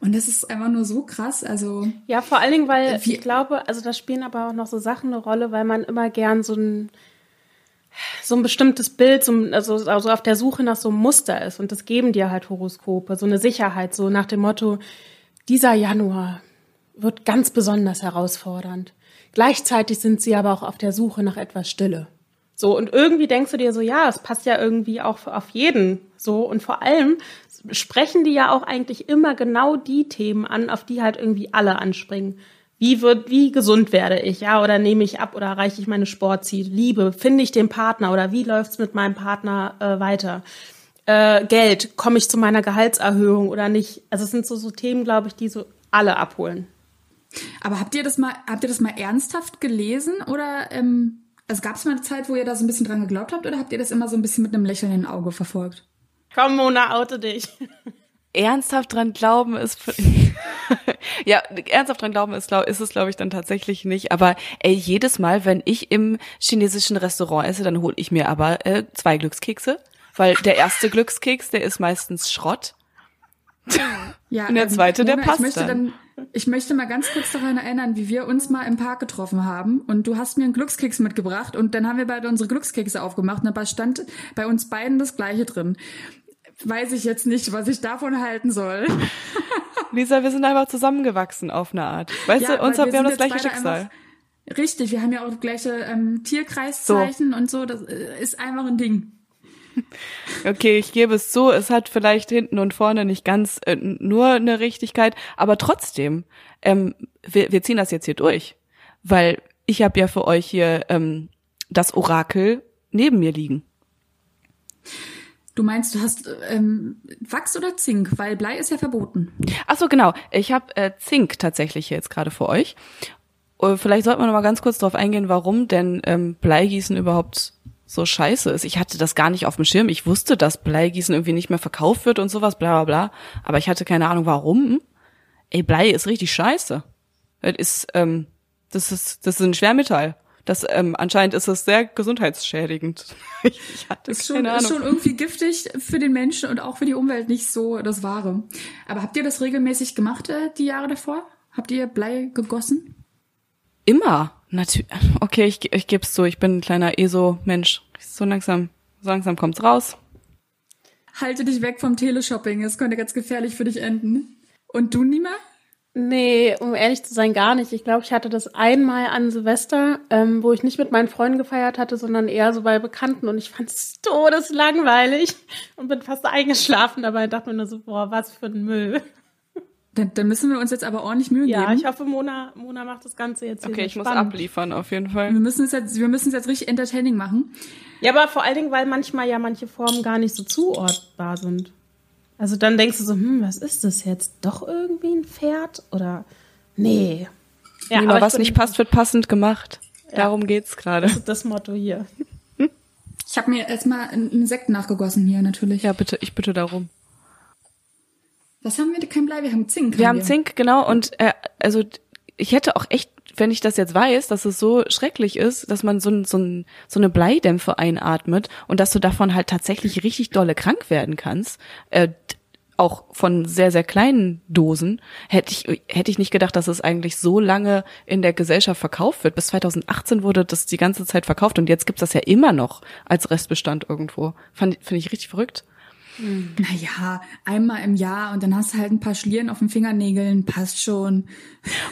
Speaker 1: Und das ist einfach nur so krass. Also
Speaker 3: Ja, vor allen Dingen, weil
Speaker 1: Wie-
Speaker 3: ich glaube, also da spielen aber auch noch so Sachen eine Rolle, weil man immer gern so ein so ein bestimmtes Bild, so, also, also auf der Suche nach so einem Muster ist. Und das geben dir halt Horoskope, so eine Sicherheit, so nach dem Motto, dieser Januar wird ganz besonders herausfordernd. Gleichzeitig sind sie aber auch auf der Suche nach etwas Stille. So, und irgendwie denkst du dir so, ja, es passt ja irgendwie auch auf jeden. So, und vor allem sprechen die ja auch eigentlich immer genau die Themen an, auf die halt irgendwie alle anspringen. Wie wird, wie gesund werde ich, ja, oder nehme ich ab oder erreiche ich meine Sportziele? Liebe, finde ich den Partner oder wie läuft's mit meinem Partner äh, weiter? Äh, Geld, komme ich zu meiner Gehaltserhöhung oder nicht? Also es sind so, so Themen, glaube ich, die so alle abholen.
Speaker 1: Aber habt ihr das mal, habt ihr das mal ernsthaft gelesen oder ähm, also gab es mal eine Zeit, wo ihr da so ein bisschen dran geglaubt habt oder habt ihr das immer so ein bisschen mit einem lächelnden Auge verfolgt?
Speaker 3: Komm, Mona, oute dich.
Speaker 2: ernsthaft dran glauben ist ja ernsthaft dran glauben ist, glaub, ist es glaube ich dann tatsächlich nicht aber ey jedes Mal wenn ich im chinesischen Restaurant esse dann hole ich mir aber äh, zwei Glückskekse weil der erste Glückskeks der ist meistens Schrott
Speaker 1: Ja,
Speaker 2: Und der
Speaker 1: ähm,
Speaker 2: zweite, der
Speaker 1: Mona,
Speaker 2: passt
Speaker 1: ich möchte
Speaker 2: dann.
Speaker 1: Ich möchte mal ganz kurz daran erinnern, wie wir uns mal im Park getroffen haben und du hast mir einen Glückskeks mitgebracht und dann haben wir beide unsere Glückskekse aufgemacht und dabei stand bei uns beiden das gleiche drin. Weiß ich jetzt nicht, was ich davon halten soll.
Speaker 2: Lisa wir sind einfach zusammengewachsen auf eine Art weißt du uns haben wir haben das gleiche Schicksal
Speaker 1: richtig, wir haben ja auch das gleiche ähm, Tierkreiszeichen und so, das äh, ist einfach ein Ding.
Speaker 2: Okay, ich gebe es zu, es hat vielleicht hinten und vorne nicht ganz äh, nur eine Richtigkeit, aber trotzdem, ähm, wir, wir ziehen das jetzt hier durch, weil ich habe ja für euch hier ähm, das Orakel neben mir liegen.
Speaker 1: Du meinst, du hast ähm, Wachs oder Zink, weil Blei ist ja verboten.
Speaker 2: Ach so, genau. Ich habe äh, Zink tatsächlich jetzt gerade für euch. Äh, Vielleicht sollten wir noch mal ganz kurz darauf eingehen, warum denn ähm, Bleigießen überhaupt so scheiße ist. Ich hatte das gar nicht auf dem Schirm. Ich wusste, dass Bleigießen irgendwie nicht mehr verkauft wird und sowas, bla bla bla. Aber ich hatte keine Ahnung, warum. Ey, Blei ist richtig scheiße. Das ist, ähm, das ist, das ist ein Schwermetall. Das, ähm, anscheinend ist es sehr gesundheitsschädigend. ich, hatte
Speaker 1: Ist schon, ist schon irgendwie giftig für den Menschen und auch für die Umwelt nicht so das Wahre. Aber habt ihr das regelmäßig gemacht äh, die Jahre davor? Habt ihr Blei gegossen?
Speaker 2: Immer. Natürlich. Okay, ich, ich geb's zu. Ich bin ein kleiner ESO-Mensch. So langsam, so langsam kommt's raus.
Speaker 1: Halte dich weg vom Teleshopping, es könnte ganz gefährlich für dich enden. Und du, Nima?
Speaker 3: Nee, um ehrlich zu sein, gar nicht. Ich glaube, ich hatte das einmal an Silvester, ähm, wo ich nicht mit meinen Freunden gefeiert hatte, sondern eher so bei Bekannten und ich fand es todeslangweilig und bin fast eingeschlafen dabei und dachte mir nur so, boah, was für ein Müll.
Speaker 1: Dann, dann müssen wir uns jetzt aber ordentlich Mühe
Speaker 3: Ja,
Speaker 1: geben.
Speaker 3: ich hoffe, Mona, Mona macht das Ganze jetzt hier
Speaker 2: Okay, ich muss
Speaker 3: spannend.
Speaker 2: abliefern auf jeden Fall.
Speaker 1: wir müssen es jetzt, wir müssen es jetzt richtig entertaining machen.
Speaker 3: Ja, aber vor allen Dingen, weil manchmal ja manche Formen gar nicht so zuordbar sind. Also dann denkst du so, hm, was ist das jetzt? Doch irgendwie ein Pferd? Oder nee. Ja,
Speaker 2: Nima,
Speaker 3: aber
Speaker 2: was
Speaker 3: ich bin-
Speaker 2: nicht passt, wird passend gemacht. Darum geht's gerade.
Speaker 3: Das ist das Motto hier.
Speaker 1: Ich habe mir erstmal einen Sekt nachgegossen hier natürlich.
Speaker 2: Ja, bitte, ich bitte darum.
Speaker 1: Was haben wir? Kein Blei, wir haben Zink.
Speaker 2: Wir haben Zink, genau, und äh, also ich hätte auch echt, wenn ich das jetzt weiß, dass es so schrecklich ist, dass man so, ein, so, ein, so eine Bleidämpfe einatmet und dass du davon halt tatsächlich richtig dolle krank werden kannst, äh, auch von sehr, sehr kleinen Dosen, hätte ich, hätte ich nicht gedacht, dass es eigentlich so lange in der Gesellschaft verkauft wird. Bis 2018 wurde das die ganze Zeit verkauft und jetzt gibt's das ja immer noch als Restbestand irgendwo. Fand- Finde ich richtig verrückt.
Speaker 1: Naja, einmal im Jahr und dann hast du halt ein paar Schlieren auf den Fingernägeln, passt schon.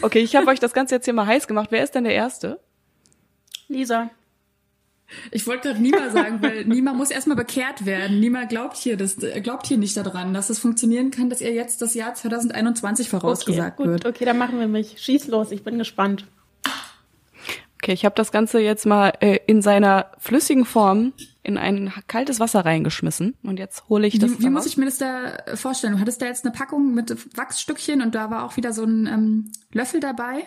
Speaker 2: Okay, ich habe euch das Ganze jetzt hier mal heiß gemacht. Wer ist denn der Erste?
Speaker 3: Lisa.
Speaker 1: Ich wollte gerade Nima sagen, weil Nima muss erstmal bekehrt werden. Nima glaubt hier, das, äh, glaubt hier nicht daran, dass es funktionieren kann, dass ihr jetzt das Jahr 2021 vorausgesagt
Speaker 3: okay, gut,
Speaker 1: wird.
Speaker 3: okay, dann machen wir mich. Schieß los, ich bin gespannt.
Speaker 2: Okay, ich habe das Ganze jetzt mal äh, in seiner flüssigen Form in ein kaltes Wasser reingeschmissen und jetzt hole ich das.
Speaker 1: Wie, wie muss ich mir das da äh, vorstellen? Du hattest da jetzt eine Packung mit Wachsstückchen und da war auch wieder so ein ähm, Löffel dabei.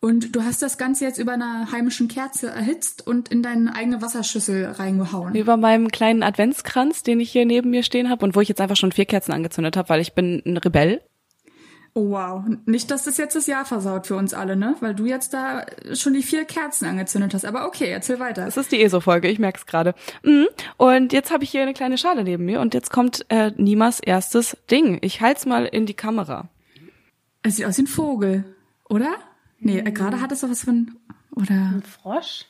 Speaker 1: Und du hast das Ganze jetzt über einer heimischen Kerze erhitzt und in deine eigene Wasserschüssel reingehauen.
Speaker 2: über meinem kleinen Adventskranz, den ich hier neben mir stehen habe und wo ich jetzt einfach schon vier Kerzen angezündet habe, weil ich bin ein Rebell.
Speaker 1: Oh wow. Nicht, dass das jetzt das Jahr versaut für uns alle, ne? Weil du jetzt da schon die vier Kerzen angezündet hast. Aber okay, erzähl weiter.
Speaker 2: Das ist die ESO-Folge, ich merk's gerade. Mhm. Und jetzt habe ich hier eine kleine Schale neben mir und jetzt kommt äh, Nimas erstes Ding. Ich halt's mal in die Kamera.
Speaker 1: Es sieht aus wie ein Vogel, oder? Nee, äh, gerade hat es sowas von. Oder.
Speaker 3: Ein Frosch?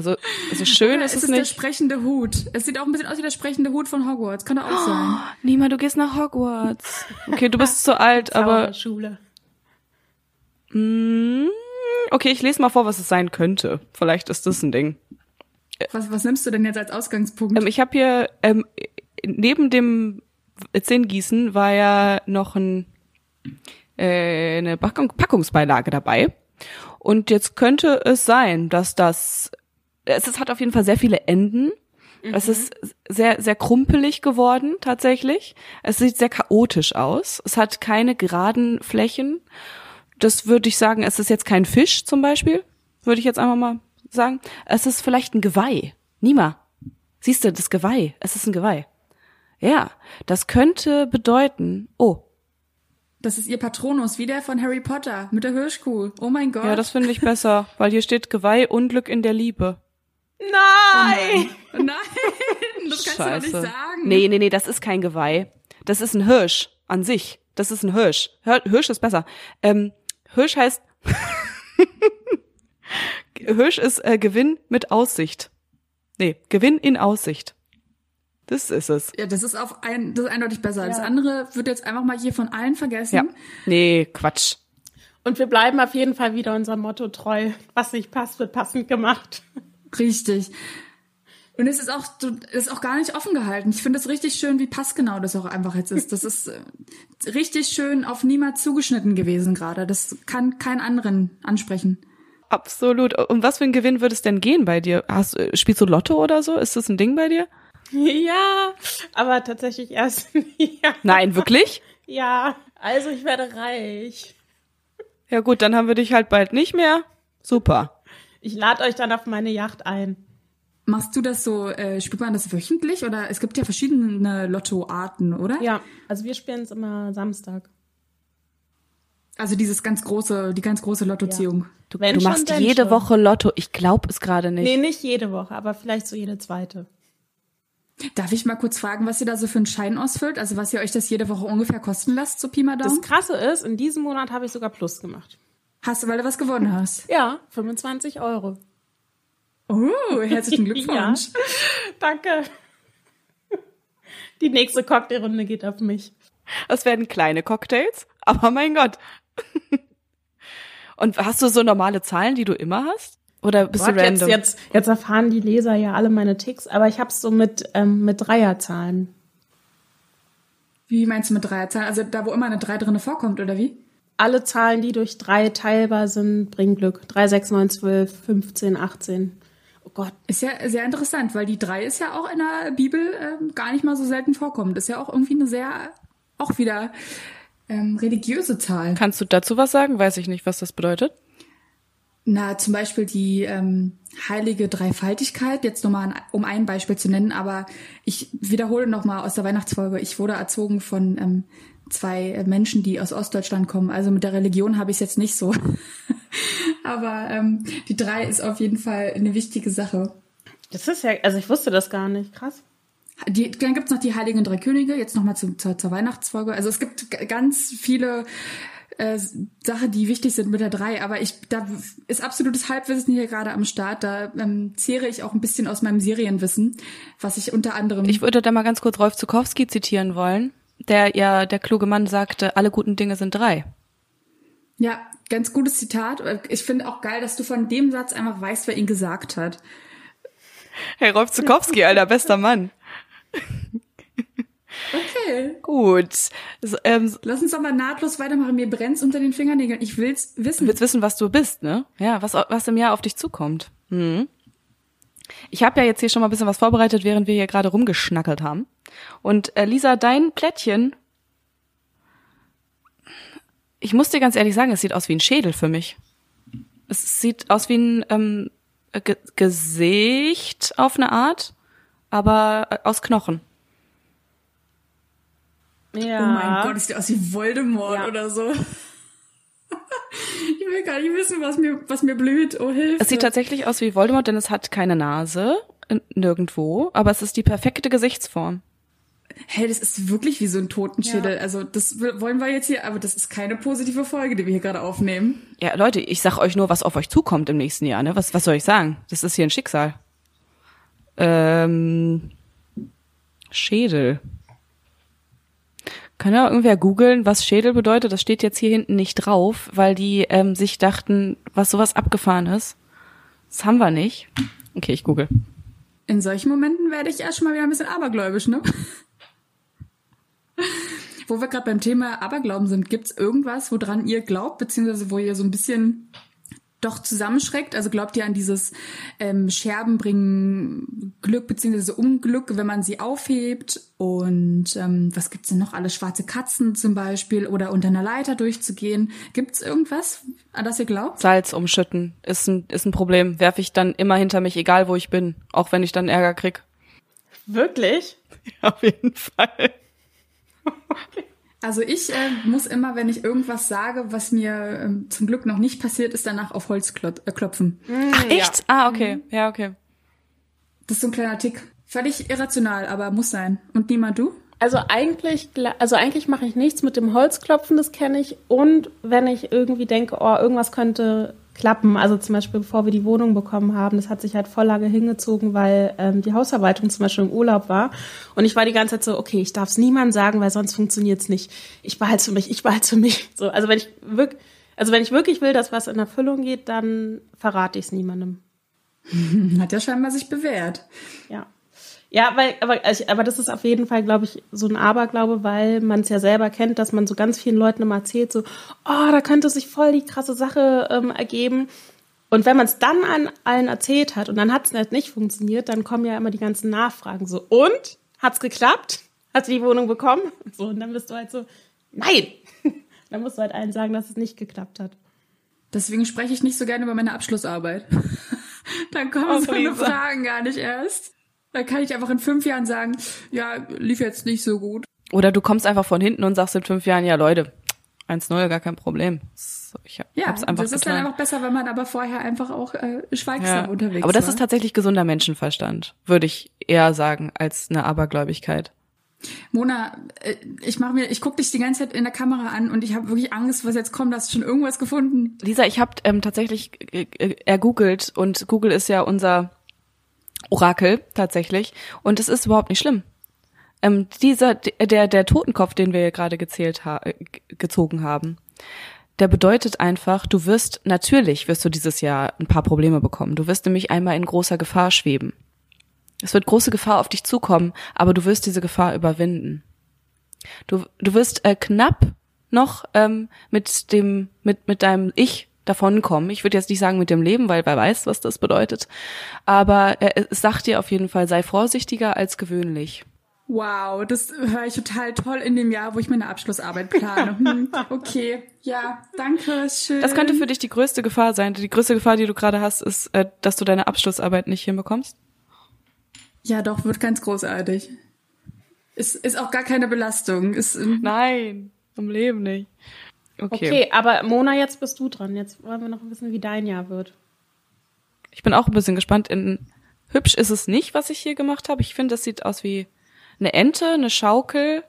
Speaker 2: Also, also schön
Speaker 1: Oder
Speaker 2: ist
Speaker 1: ist
Speaker 2: es
Speaker 1: es der
Speaker 2: nicht.
Speaker 1: sprechende Hut? Es sieht auch ein bisschen aus wie der sprechende Hut von Hogwarts. Kann doch auch sein.
Speaker 2: Nima, du gehst nach Hogwarts. Okay, du bist zu alt, aber
Speaker 3: Schule.
Speaker 2: Mm, Okay, ich lese mal vor, was es sein könnte. Vielleicht ist das ein Ding.
Speaker 1: Was, was nimmst du denn jetzt als Ausgangspunkt?
Speaker 2: Ähm, ich habe hier ähm, neben dem Zinngießen war ja noch ein, äh, eine Packung, Packungsbeilage dabei. Und jetzt könnte es sein, dass das es ist, hat auf jeden Fall sehr viele Enden. Es ist sehr, sehr krumpelig geworden, tatsächlich. Es sieht sehr chaotisch aus. Es hat keine geraden Flächen. Das würde ich sagen, es ist jetzt kein Fisch zum Beispiel. Würde ich jetzt einfach mal sagen. Es ist vielleicht ein Geweih. Nima. Siehst du, das Geweih. Es ist ein Geweih. Ja, das könnte bedeuten, oh,
Speaker 1: Das ist ihr Patronus, wie der von Harry Potter mit der Hirschkuh. Oh mein Gott.
Speaker 2: ja, das finde ich besser, weil hier steht Geweih, Unglück in der Liebe.
Speaker 3: Nein!
Speaker 1: Nein, das kannst du doch nicht sagen.
Speaker 2: Nee, nee, nee, das ist kein Geweih. Das ist ein Hirsch an sich. Das ist ein Hirsch. Hirsch ist besser. Ähm, Hirsch heißt Hirsch ist äh, Gewinn mit Aussicht. Nee, Gewinn in Aussicht. Das ist es.
Speaker 1: Ja, das ist auf ein, das ist eindeutig besser. Das
Speaker 3: Ja.
Speaker 1: andere wird jetzt einfach mal hier von allen vergessen.
Speaker 2: Ja. Nee, Quatsch.
Speaker 3: Und wir bleiben auf jeden Fall wieder unserem Motto treu. Was nicht passt, wird passend gemacht.
Speaker 1: Richtig. Und es ist auch, es ist auch gar nicht offen gehalten. Ich finde es richtig schön, wie passgenau das auch einfach jetzt ist. Das ist äh, richtig schön auf niemand zugeschnitten gewesen gerade. Das kann keinen anderen ansprechen.
Speaker 2: Absolut. Um was für ein Gewinn würde es denn gehen bei dir? Hast, äh, spielst du Lotto oder so? Ist das ein Ding bei dir?
Speaker 3: Ja, aber tatsächlich erst. ja.
Speaker 2: Nein, wirklich?
Speaker 3: ja, also ich werde reich.
Speaker 2: Ja gut, dann haben wir dich halt bald nicht mehr. Super.
Speaker 3: Ich lade euch dann auf meine Yacht ein.
Speaker 1: Machst du das so, äh, spielt man das wöchentlich? Oder es gibt ja verschiedene Lottoarten, oder?
Speaker 3: Ja, also wir spielen es immer Samstag.
Speaker 1: Also dieses ganz große, die ganz große Lottoziehung.
Speaker 2: Du,
Speaker 3: Wenn
Speaker 2: du
Speaker 3: schon,
Speaker 2: machst jede
Speaker 3: schon.
Speaker 2: Woche Lotto. Ich glaube es gerade nicht.
Speaker 3: Nee, nicht jede Woche, aber vielleicht so jede zweite.
Speaker 1: Darf ich mal kurz fragen, was ihr da so für einen Schein ausfüllt? Also was ihr euch das jede Woche ungefähr kosten lasst, so Pi mal
Speaker 3: Das? Krasse ist, in diesem Monat habe ich sogar Plus gemacht.
Speaker 1: Hast du, weil du was gewonnen hast?
Speaker 3: Ja, 25 Euro.
Speaker 1: Oh, herzlichen Glückwunsch.
Speaker 3: Danke. Die nächste Cocktailrunde geht auf mich.
Speaker 2: Es werden kleine Cocktails, aber mein Gott. Und hast du so normale Zahlen, die du immer hast? Oder bist
Speaker 3: Gott,
Speaker 2: du
Speaker 3: jetzt,
Speaker 2: random?
Speaker 3: jetzt, jetzt erfahren die Leser ja alle meine Ticks, aber ich hab's so mit, ähm, mit Dreierzahlen.
Speaker 1: Wie meinst du mit Dreierzahlen? Also da, wo immer eine Drei drinne vorkommt, oder wie?
Speaker 3: Alle Zahlen, die durch drei teilbar sind, bringen Glück. 3, 6, 9, 12, 15, 18. Oh Gott.
Speaker 1: Ist ja sehr interessant, weil die Drei ist ja auch in der Bibel ähm, gar nicht mal so selten vorkommend. Ist ja auch irgendwie eine sehr, auch wieder ähm, religiöse Zahl.
Speaker 2: Kannst du dazu was sagen? Weiß ich nicht, was das bedeutet.
Speaker 1: Na, zum Beispiel die ähm, heilige Dreifaltigkeit, jetzt nur mal ein, um ein Beispiel zu nennen, aber ich wiederhole noch mal aus der Weihnachtsfolge, ich wurde erzogen von ähm, zwei Menschen, die aus Ostdeutschland kommen. Also mit der Religion habe ich es jetzt nicht so. aber ähm, die drei ist auf jeden Fall eine wichtige Sache.
Speaker 3: Das ist ja, also ich wusste das gar nicht. Krass.
Speaker 1: Die, dann gibt's noch die Heiligen Drei Könige, jetzt nochmal zu, zur, zur Weihnachtsfolge. Also es gibt ganz viele äh, Sachen, die wichtig sind mit der drei, aber ich, da ist absolutes Halbwissen hier gerade am Start. Da ähm, zehre ich auch ein bisschen aus meinem Serienwissen, was ich unter anderem.
Speaker 2: Ich würde da mal ganz kurz Rolf Zukowski zitieren wollen, der ja, der kluge Mann sagte, alle guten Dinge sind drei.
Speaker 1: ja, ganz gutes Zitat. Ich finde auch geil, dass du von dem Satz einfach weißt, wer ihn gesagt hat.
Speaker 2: Hey, Rolf Zukowski, alter, bester Mann.
Speaker 1: Okay.
Speaker 2: Gut. So, ähm,
Speaker 1: Lass uns doch mal nahtlos weitermachen. Mir brennt's unter den Fingernägeln. Ich will's
Speaker 2: Du
Speaker 1: wissen.
Speaker 2: willst wissen, was du bist, ne? Ja, was, was im Jahr auf dich zukommt. Hm. Ich habe ja jetzt hier schon mal ein bisschen was vorbereitet, während wir hier gerade rumgeschnackelt haben. Und äh, Lisa, dein Plättchen, ich muss dir ganz ehrlich sagen, es sieht aus wie ein Schädel für mich. Es sieht aus wie ein ähm, Ge Gesicht auf eine Art, aber äh, aus Knochen.
Speaker 3: Ja.
Speaker 1: Oh mein Gott, es sieht aus wie Voldemort
Speaker 3: Ja.
Speaker 1: oder so. Ich will gar nicht wissen, was mir, was mir blüht. Oh, Hilfe.
Speaker 2: Es sieht tatsächlich aus wie Voldemort, denn es hat keine Nase, in- nirgendwo, aber es ist die perfekte Gesichtsform.
Speaker 1: Hey, das ist wirklich wie so ein Totenschädel. Also das wollen wir jetzt hier, aber das ist keine positive Folge, die wir hier gerade aufnehmen.
Speaker 2: Ja, Leute, ich sag euch nur, was auf euch zukommt im nächsten Jahr, ne? Was, was soll ich sagen? Das ist hier ein Schicksal. Ähm, Schädel. Kann ja irgendwer googeln, was Schädel bedeutet? Das steht jetzt hier hinten nicht drauf, weil die ähm, sich dachten, was sowas abgefahren ist. Das haben wir nicht. Okay, ich google.
Speaker 1: In solchen Momenten werde ich erst mal wieder ein bisschen abergläubisch, ne? Wo wir gerade beim Thema Aberglauben sind, gibt's irgendwas, woran ihr glaubt, beziehungsweise wo ihr so ein bisschen doch zusammenschreckt? Also glaubt ihr an dieses ähm, Scherben bringen Glück beziehungsweise Unglück, wenn man sie aufhebt? Und ähm, was gibt's denn noch? Alle schwarze Katzen zum Beispiel oder unter einer Leiter durchzugehen. Gibt's irgendwas, an das ihr glaubt?
Speaker 2: Salz umschütten ist ein, ist ein Problem. Werfe ich dann immer hinter mich, egal wo ich bin, auch wenn ich dann Ärger krieg.
Speaker 3: Wirklich?
Speaker 2: Auf jeden Fall.
Speaker 1: Also ich äh, muss immer, wenn ich irgendwas sage, was mir ähm, zum Glück noch nicht passiert ist, danach auf Holz äh, klopfen.
Speaker 2: Ach, echt? Ah, okay. Ja, okay.
Speaker 1: Das ist so ein kleiner Tick. Völlig irrational, aber muss sein. Und niemand du?
Speaker 3: Also eigentlich, also eigentlich mache ich nichts mit dem Holzklopfen, das kenne ich. Und wenn ich irgendwie denke, oh, irgendwas könnte klappen, also zum Beispiel bevor wir die Wohnung bekommen haben, das hat sich halt voll lange hingezogen, weil ähm, die Hausverwaltung zum Beispiel im Urlaub war. Und ich war die ganze Zeit so, okay, ich darf es niemandem sagen, weil sonst funktioniert's nicht. Ich behalte für mich, ich behalte für mich. So, also wenn ich wirklich, also wenn ich wirklich will, dass was in Erfüllung geht, dann verrate ich es niemandem.
Speaker 1: Hat ja scheinbar sich bewährt.
Speaker 3: Ja. Ja, weil, aber, aber das ist auf jeden Fall, glaube ich, so ein Aberglaube, weil man es ja selber kennt, dass man so ganz vielen Leuten immer erzählt, so, oh, da könnte sich voll die krasse Sache ähm, ergeben. Und wenn man es dann an allen erzählt hat und dann hat es halt nicht funktioniert, dann kommen ja immer die ganzen Nachfragen so, und? Hat's geklappt? Hast du die Wohnung bekommen? So, und dann bist du halt so, nein! dann musst du halt allen sagen, dass es nicht geklappt hat.
Speaker 1: Deswegen spreche ich nicht so gerne über meine Abschlussarbeit. Dann kommen
Speaker 2: Oh,
Speaker 1: so. Fragen gar nicht erst. Dann kann ich einfach in fünf Jahren sagen, ja, lief jetzt nicht so gut.
Speaker 2: Oder du kommst einfach von hinten und sagst in fünf Jahren, ja Leute, 1-0, gar kein Problem. Ich hab,
Speaker 1: Ja,
Speaker 2: hab's einfach
Speaker 1: das ist
Speaker 2: getan.
Speaker 1: dann einfach besser, wenn man aber vorher einfach auch äh, schweigsam
Speaker 2: ja.
Speaker 1: unterwegs
Speaker 2: Aber das
Speaker 1: war.
Speaker 2: ist tatsächlich gesunder Menschenverstand, würde ich eher sagen, als eine Abergläubigkeit.
Speaker 1: Mona, äh, ich mache mir, ich guck dich die ganze Zeit in der Kamera an und ich habe wirklich Angst, was jetzt kommt. Hast du schon irgendwas gefunden?
Speaker 2: Lisa, ich habe ähm, tatsächlich äh, äh, ergoogelt und Google ist ja unser Orakel tatsächlich und es ist überhaupt nicht schlimm. Ähm, dieser der der Totenkopf, den wir gerade gezählt ha äh, gezogen haben, der bedeutet einfach, du wirst natürlich wirst du dieses Jahr ein paar Probleme bekommen. Du wirst nämlich einmal in großer Gefahr schweben. Es wird große Gefahr auf dich zukommen, aber du wirst diese Gefahr überwinden. Du, du wirst äh, knapp noch ähm, mit dem mit mit deinem Ich davonkommen. Ich würde jetzt nicht sagen mit dem Leben, weil wer weiß, was das bedeutet. Aber es sagt dir auf jeden Fall, sei vorsichtiger als gewöhnlich.
Speaker 1: Wow, das höre ich total toll in dem Jahr, wo ich meine Abschlussarbeit plane. Hm, okay, ja, danke, schön.
Speaker 2: Das könnte für dich die größte Gefahr sein. Die größte Gefahr, die du gerade hast, ist, äh, dass du deine Abschlussarbeit nicht hinbekommst.
Speaker 1: Ja, doch, wird ganz großartig. Ist, ist auch gar keine Belastung. Ist, ähm,
Speaker 2: Nein, im Leben nicht. Okay.
Speaker 3: Okay, aber Mona, jetzt bist du dran. Jetzt wollen wir noch wissen, wie dein Jahr wird.
Speaker 2: Ich bin auch ein bisschen gespannt. In, hübsch ist es nicht, was ich hier gemacht habe. Ich finde, das sieht aus wie eine Ente, eine Schaukel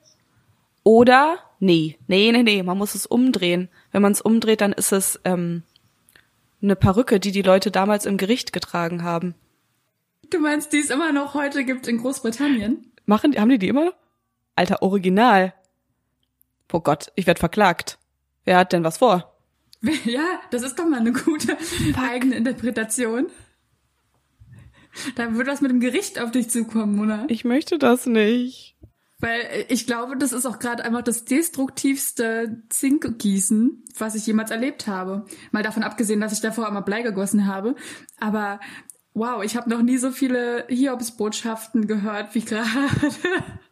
Speaker 2: oder nee, nee, nee, nee. Man muss es umdrehen. Wenn man es umdreht, dann ist es ähm, eine Perücke, die die Leute damals im Gericht getragen haben.
Speaker 1: du meinst, die es immer noch heute gibt in Großbritannien?
Speaker 2: Machen, haben die die immer? noch? Alter, original. Oh Gott, ich werd verklagt. Wer hat denn was vor?
Speaker 1: Ja, das ist doch mal eine gute eigene Interpretation. Da wird was mit dem Gericht auf dich zukommen, Mona.
Speaker 2: Ich möchte das nicht.
Speaker 1: Weil äh, ich glaube, das ist auch gerade einfach das destruktivste Zinkgießen, was ich jemals erlebt habe. Mal davon abgesehen, dass ich davor immer Blei gegossen habe. Aber wow, ich habe noch nie so viele Hiobsbotschaften gehört wie gerade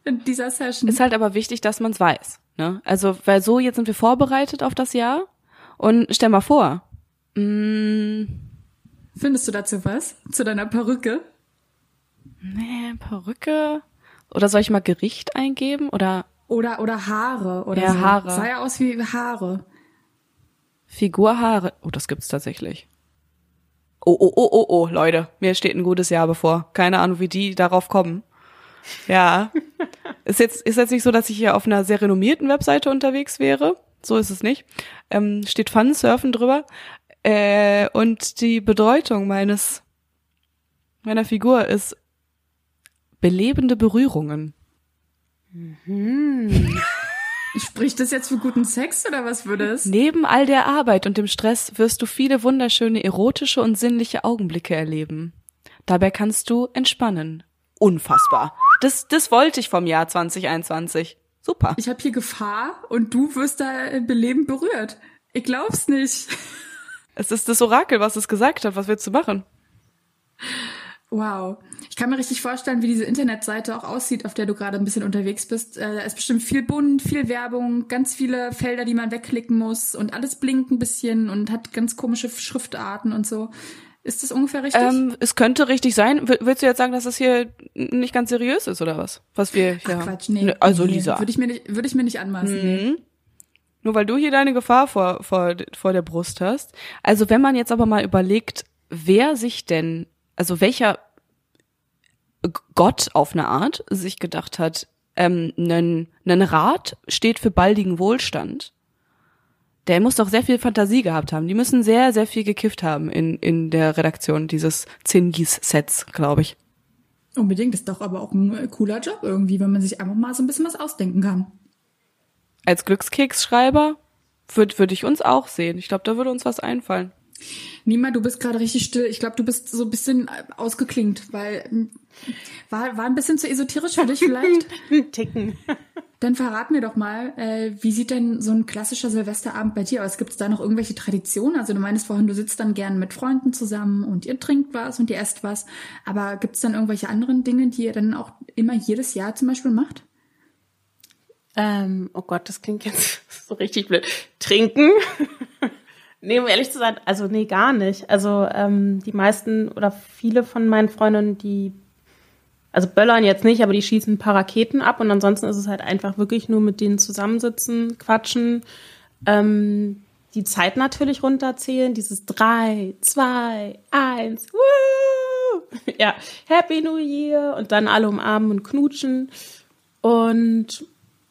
Speaker 1: in dieser Session.
Speaker 2: Ist halt aber wichtig, dass man es weiß. Ne? Also, weil so jetzt sind wir vorbereitet auf das Jahr. Und stell mal vor, mh,
Speaker 1: Findest du dazu was? Zu deiner Perücke?
Speaker 2: nee, Perücke. Oder soll ich mal Gericht eingeben? Oder
Speaker 1: Oder, oder Haare oder
Speaker 2: Ja,
Speaker 1: so.
Speaker 2: Haare.
Speaker 1: Sah ja aus wie Haare.
Speaker 2: Figurhaare? Oh, das gibt's tatsächlich. Oh, oh, oh, oh, oh, Leute, mir steht ein gutes Jahr bevor. Keine Ahnung, wie die darauf kommen. Ja. ist jetzt, ist jetzt nicht so, dass ich hier auf einer sehr renommierten Webseite unterwegs wäre. So ist es nicht. Ähm, steht Fun Surfen drüber. Äh, und die Bedeutung meines, meiner Figur ist belebende Berührungen.
Speaker 1: Spricht das jetzt für guten Sex oder was würde es?
Speaker 2: Neben all der Arbeit und dem Stress wirst du viele wunderschöne erotische und sinnliche Augenblicke erleben. Dabei kannst du entspannen. Unfassbar. Das, das wollte ich vom Jahr 2021. Super.
Speaker 1: Ich habe hier Gefahr und du wirst da belebend berührt. Ich glaub's nicht.
Speaker 2: Es ist das Orakel, was es gesagt hat. Was willst du machen?
Speaker 1: Wow. Ich kann mir richtig vorstellen, wie diese Internetseite auch aussieht, auf der du gerade ein bisschen unterwegs bist. Äh, Da ist bestimmt viel bunt, viel Werbung, ganz viele Felder, die man wegklicken muss und alles blinkt ein bisschen und hat ganz komische Schriftarten und so. Ist das ungefähr richtig?
Speaker 2: Ähm, es könnte richtig sein. W willst du jetzt sagen, dass das hier nicht ganz seriös ist oder was? Was wir hier
Speaker 1: Ach, Quatsch, nee.
Speaker 2: Also
Speaker 1: nee,
Speaker 2: Lisa.
Speaker 1: Würde ich mir nicht, würde ich mir nicht anmaßen.
Speaker 2: Mhm.
Speaker 1: Nee.
Speaker 2: Nur weil du hier deine Gefahr vor, vor, vor der Brust hast. Also wenn man jetzt aber mal überlegt, wer sich denn, also welcher Gott auf eine Art sich gedacht hat, ähm, ein, ein Rat steht für baldigen Wohlstand. Der muss doch sehr viel Fantasie gehabt haben. Die müssen sehr, sehr viel gekifft haben in, in der Redaktion dieses Zingis-Sets, glaube ich.
Speaker 1: Unbedingt, ist doch aber auch ein äh, cooler Job irgendwie, wenn man sich einfach mal so ein bisschen was ausdenken kann.
Speaker 2: Als Glückskeksschreiber würde würd ich uns auch sehen. Ich glaube, da würde uns was einfallen.
Speaker 1: Nima, du bist gerade richtig still. Ich glaube, du bist so ein bisschen äh, ausgeklingt, weil ähm, war, war ein bisschen zu esoterisch für dich vielleicht.
Speaker 3: Ticken.
Speaker 1: Dann verrat mir doch mal, äh, wie sieht denn so ein klassischer Silvesterabend bei dir aus? Gibt es da noch irgendwelche Traditionen? Also du meinst vorhin, du sitzt dann gern mit Freunden zusammen und ihr trinkt was und ihr esst was. Aber gibt es dann irgendwelche anderen Dinge, die ihr dann auch immer jedes Jahr zum Beispiel macht?
Speaker 3: Ähm, oh Gott, das klingt jetzt so richtig blöd. Trinken? nee, um ehrlich zu sein, also nee, gar nicht. Also ähm, die meisten oder viele von meinen Freundinnen, die, also böllern jetzt nicht, aber die schießen ein paar Raketen ab und ansonsten ist es halt einfach wirklich nur mit denen zusammensitzen, quatschen, ähm, die Zeit natürlich runterzählen, dieses drei, zwei, eins, woo! ja, Happy New Year und dann alle umarmen und knutschen und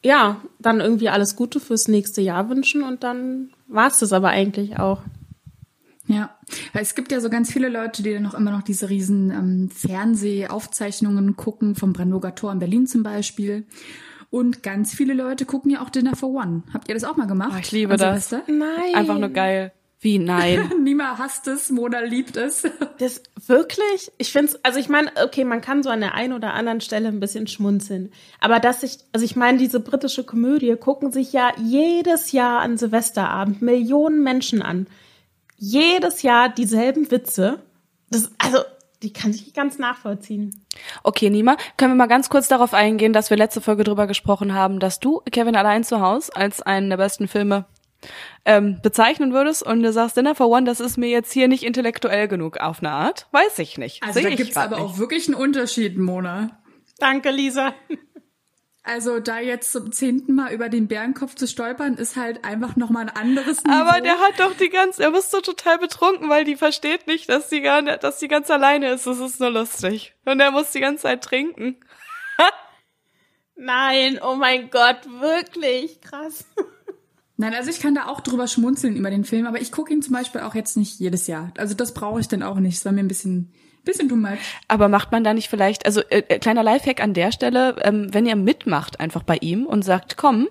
Speaker 3: ja, dann irgendwie alles Gute fürs nächste Jahr wünschen und dann war's das aber eigentlich auch.
Speaker 1: Ja, weil es gibt ja so ganz viele Leute, die dann noch immer noch diese riesen ähm, Fernsehaufzeichnungen gucken, vom Brandenburger Tor in Berlin zum Beispiel. Und ganz viele Leute gucken ja auch Dinner for One. Habt ihr das auch mal gemacht?
Speaker 2: Oh, ich liebe
Speaker 1: an
Speaker 2: das.
Speaker 1: Silvester?
Speaker 3: Nein.
Speaker 2: Einfach nur geil. Wie? Nein.
Speaker 1: Nima hasst es, Mona liebt es.
Speaker 3: Das wirklich? Ich finde es, also ich meine, okay, man kann so an der einen oder anderen Stelle ein bisschen schmunzeln. Aber dass ich, also ich meine, diese britische Komödie gucken sich ja jedes Jahr an Silvesterabend Millionen Menschen an. Jedes Jahr dieselben Witze. Das, also, die kann ich nicht ganz nachvollziehen.
Speaker 2: Okay, Nima, können wir mal ganz kurz darauf eingehen, dass wir letzte Folge drüber gesprochen haben, dass du Kevin allein zu Haus als einen der besten Filme ähm, bezeichnen würdest und du sagst, Dinner for One, das ist mir jetzt hier nicht intellektuell genug auf eine Art. Weiß ich nicht.
Speaker 1: Also
Speaker 2: Seh
Speaker 1: da
Speaker 2: ich
Speaker 1: gibt's aber
Speaker 2: nicht.
Speaker 1: auch wirklich einen Unterschied, Mona.
Speaker 3: Danke, Lisa.
Speaker 1: Also da jetzt zum zehnten Mal über den Bärenkopf zu stolpern, ist halt einfach nochmal ein anderes Niveau.
Speaker 2: Aber der hat doch die ganz, er ist so total betrunken, weil die versteht nicht, dass die gar nicht, dass die ganz alleine ist. Das ist nur lustig. Und er muss die ganze Zeit trinken.
Speaker 3: Nein, oh mein Gott, wirklich krass.
Speaker 1: Nein, also ich kann da auch drüber schmunzeln über den Film, aber ich gucke ihn zum Beispiel auch jetzt nicht jedes Jahr. Also das brauche ich dann auch nicht. Das war mir ein bisschen, bisschen too much.
Speaker 2: Aber macht man da nicht vielleicht, also äh, äh, kleiner Lifehack an der Stelle, ähm, wenn ihr mitmacht einfach bei ihm und sagt, komm,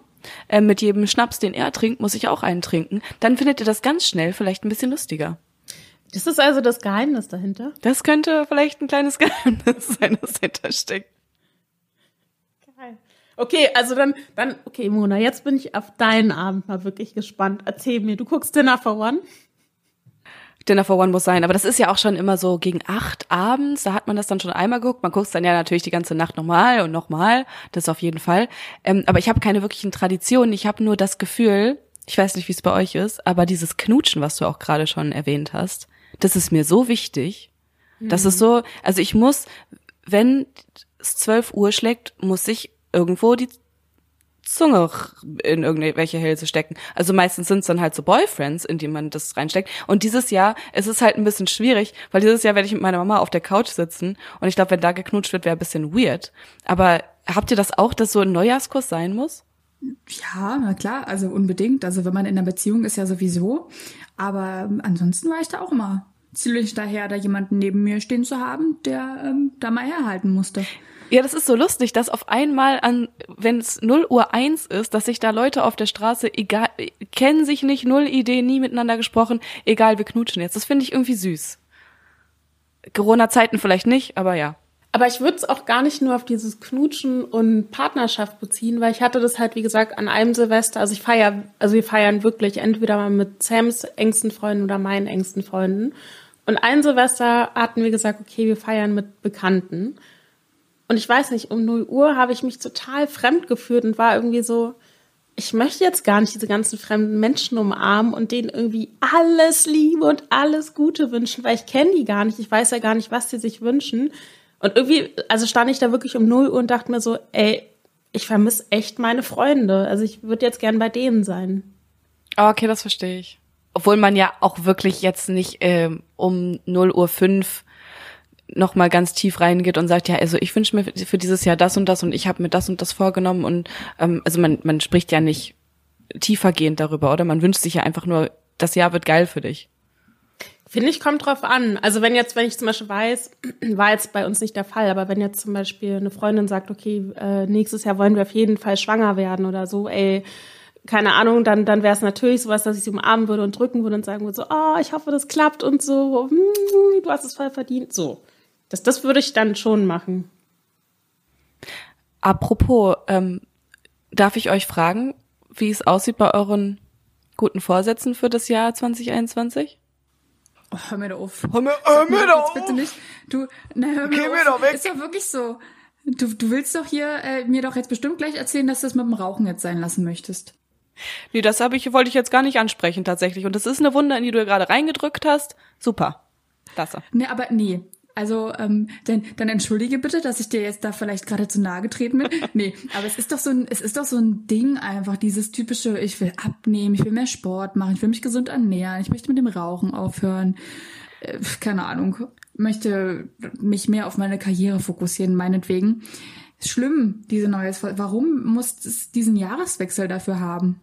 Speaker 2: äh, mit jedem Schnaps, den er trinkt, muss ich auch einen trinken, dann findet ihr das ganz schnell vielleicht ein bisschen lustiger.
Speaker 3: Das ist also das Geheimnis dahinter.
Speaker 2: Das könnte vielleicht ein kleines Geheimnis sein, das dahinter steckt.
Speaker 3: Geil. Okay, also dann, dann, okay, Mona, jetzt bin ich auf deinen Abend mal wirklich gespannt. Erzähl mir, du guckst Dinner for One?
Speaker 2: Dinner for One muss sein, aber das ist ja auch schon immer so gegen acht abends, da hat man das dann schon einmal geguckt. Man guckt dann ja natürlich die ganze Nacht nochmal und nochmal, das auf jeden Fall. Ähm, aber ich habe keine wirklichen Traditionen, ich habe nur das Gefühl, ich weiß nicht, wie es bei euch ist, aber dieses Knutschen, was du auch gerade schon erwähnt hast, das ist mir so wichtig. Das ist so, also ich muss, wenn es 12 Uhr schlägt, muss ich irgendwo die Zunge in irgendwelche Hälse stecken. Also meistens sind es dann halt so Boyfriends, in die man das reinsteckt. Und dieses Jahr ist es halt ein bisschen schwierig, weil dieses Jahr werde ich mit meiner Mama auf der Couch sitzen und ich glaube, wenn da geknutscht wird, wäre ein bisschen weird. Aber habt ihr das auch, dass so ein Neujahrskuss sein muss?
Speaker 1: Ja, na klar, also unbedingt. Also wenn man in einer Beziehung ist, ja sowieso. Aber ähm, ansonsten war ich da auch immer ziemlich daher, da jemanden neben mir stehen zu haben, der ähm, da mal herhalten musste.
Speaker 2: Ja, das ist so lustig, dass auf einmal an, wenn es 0 Uhr 1 ist, dass sich da Leute auf der Straße, egal, kennen sich nicht, null Idee, nie miteinander gesprochen, egal, wir knutschen jetzt. Das finde ich irgendwie süß. Corona-Zeiten vielleicht nicht, aber ja.
Speaker 3: Aber ich würde es auch gar nicht nur auf dieses Knutschen und Partnerschaft beziehen, weil ich hatte das halt, wie gesagt, an einem Silvester, also ich feier, also wir feiern wirklich entweder mal mit Sams engsten Freunden oder meinen engsten Freunden. Und ein Silvester hatten wir gesagt, okay, wir feiern mit Bekannten. Und ich weiß nicht, um 0 Uhr habe ich mich total fremd gefühlt und war irgendwie so, ich möchte jetzt gar nicht diese ganzen fremden Menschen umarmen und denen irgendwie alles Liebe und alles Gute wünschen, weil ich kenne die gar nicht. Ich weiß ja gar nicht, was die sich wünschen. Und irgendwie, also stand ich da wirklich um 0 Uhr und dachte mir so, ey, ich vermisse echt meine Freunde. Also ich würde jetzt gern bei denen sein.
Speaker 2: Ah, okay, das verstehe ich. Obwohl man ja auch wirklich jetzt nicht ähm, um 0 Uhr 5 noch mal ganz tief reingeht und sagt, ja, also ich wünsche mir für dieses Jahr das und das und ich habe mir das und das vorgenommen und ähm, also man man spricht ja nicht tiefergehend darüber, oder? Man wünscht sich ja einfach nur, das Jahr wird geil für dich.
Speaker 3: Finde ich, kommt drauf an. Also wenn jetzt, wenn ich zum Beispiel weiß, war jetzt bei uns nicht der Fall, aber wenn jetzt zum Beispiel eine Freundin sagt, okay, äh, nächstes Jahr wollen wir auf jeden Fall schwanger werden oder so, ey, keine Ahnung, dann, dann wäre es natürlich sowas, dass ich sie umarmen würde und drücken würde und sagen würde so, oh, ich hoffe, das klappt und so, hm, du hast es voll verdient, so. Das, das würde ich dann schon machen.
Speaker 2: Apropos, ähm, darf ich euch fragen, wie es aussieht bei euren guten Vorsätzen für das Jahr 2021?
Speaker 1: Oh, hör mir doch auf.
Speaker 2: Hör mir, hör mir doch auf.
Speaker 1: Bitte nicht. Du, na, hör mir,
Speaker 2: Geh mir doch weg.
Speaker 1: Ist doch wirklich so. Du, du willst doch hier äh, mir doch jetzt bestimmt gleich erzählen, dass du das mit dem Rauchen jetzt sein lassen möchtest.
Speaker 2: Nee, das habe ich, wollte ich jetzt gar nicht ansprechen tatsächlich. Und das ist eine Wunde, in die du gerade reingedrückt hast. Super. Klasse.
Speaker 1: Nee, aber nee. Also, ähm, dann, dann entschuldige bitte, dass ich dir jetzt da vielleicht gerade zu nahe getreten bin. Nee, aber es ist doch so ein, es ist doch so ein Ding einfach, dieses typische, ich will abnehmen, ich will mehr Sport machen, ich will mich gesund ernähren, ich möchte mit dem Rauchen aufhören. Äh, keine Ahnung, möchte mich mehr auf meine Karriere fokussieren, meinetwegen. Schlimm, diese neues. Warum muss es diesen Jahreswechsel dafür haben?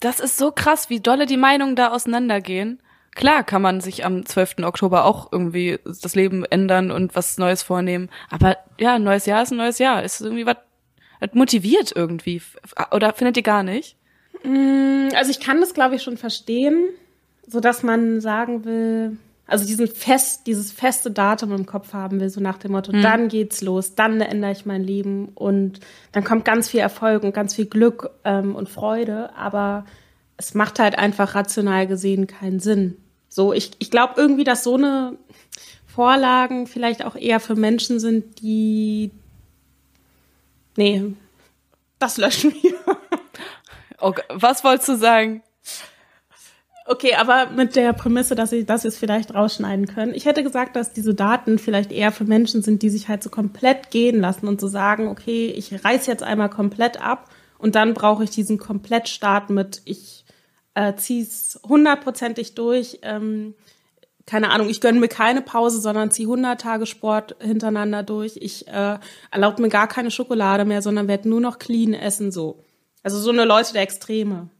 Speaker 2: Das ist so krass, wie dolle die Meinungen da auseinandergehen. Klar kann man sich am 12. Oktober auch irgendwie das Leben ändern und was Neues vornehmen. Aber ja, ein neues Jahr ist ein neues Jahr. Ist irgendwie was, motiviert irgendwie. Oder findet ihr gar nicht?
Speaker 3: Mm, also ich kann das, glaube ich, schon verstehen, so dass man sagen will, also diesen fest, dieses feste Datum im Kopf haben will, so nach dem Motto, mhm. dann geht's los, dann ändere ich mein Leben und dann kommt ganz viel Erfolg und ganz viel Glück ähm, und Freude, aber es macht halt einfach rational gesehen keinen Sinn. So, ich, ich glaube irgendwie, dass so eine Vorlagen vielleicht auch eher für Menschen sind, die. Nee, das löschen wir.
Speaker 2: Okay, was wolltest du sagen?
Speaker 3: Okay, aber mit der Prämisse, dass sie das jetzt vielleicht rausschneiden können. Ich hätte gesagt, dass diese Daten vielleicht eher für Menschen sind, die sich halt so komplett gehen lassen und so sagen, okay, ich reiß jetzt einmal komplett ab und dann brauche ich diesen Komplettstart mit, ich äh, ziehe es hundertprozentig durch. Ähm, keine Ahnung, ich gönne mir keine Pause, sondern ziehe 100 Tage Sport hintereinander durch. Ich äh, erlaube mir gar keine Schokolade mehr, sondern werde nur noch clean essen, so. Also so eine Leute der Extreme.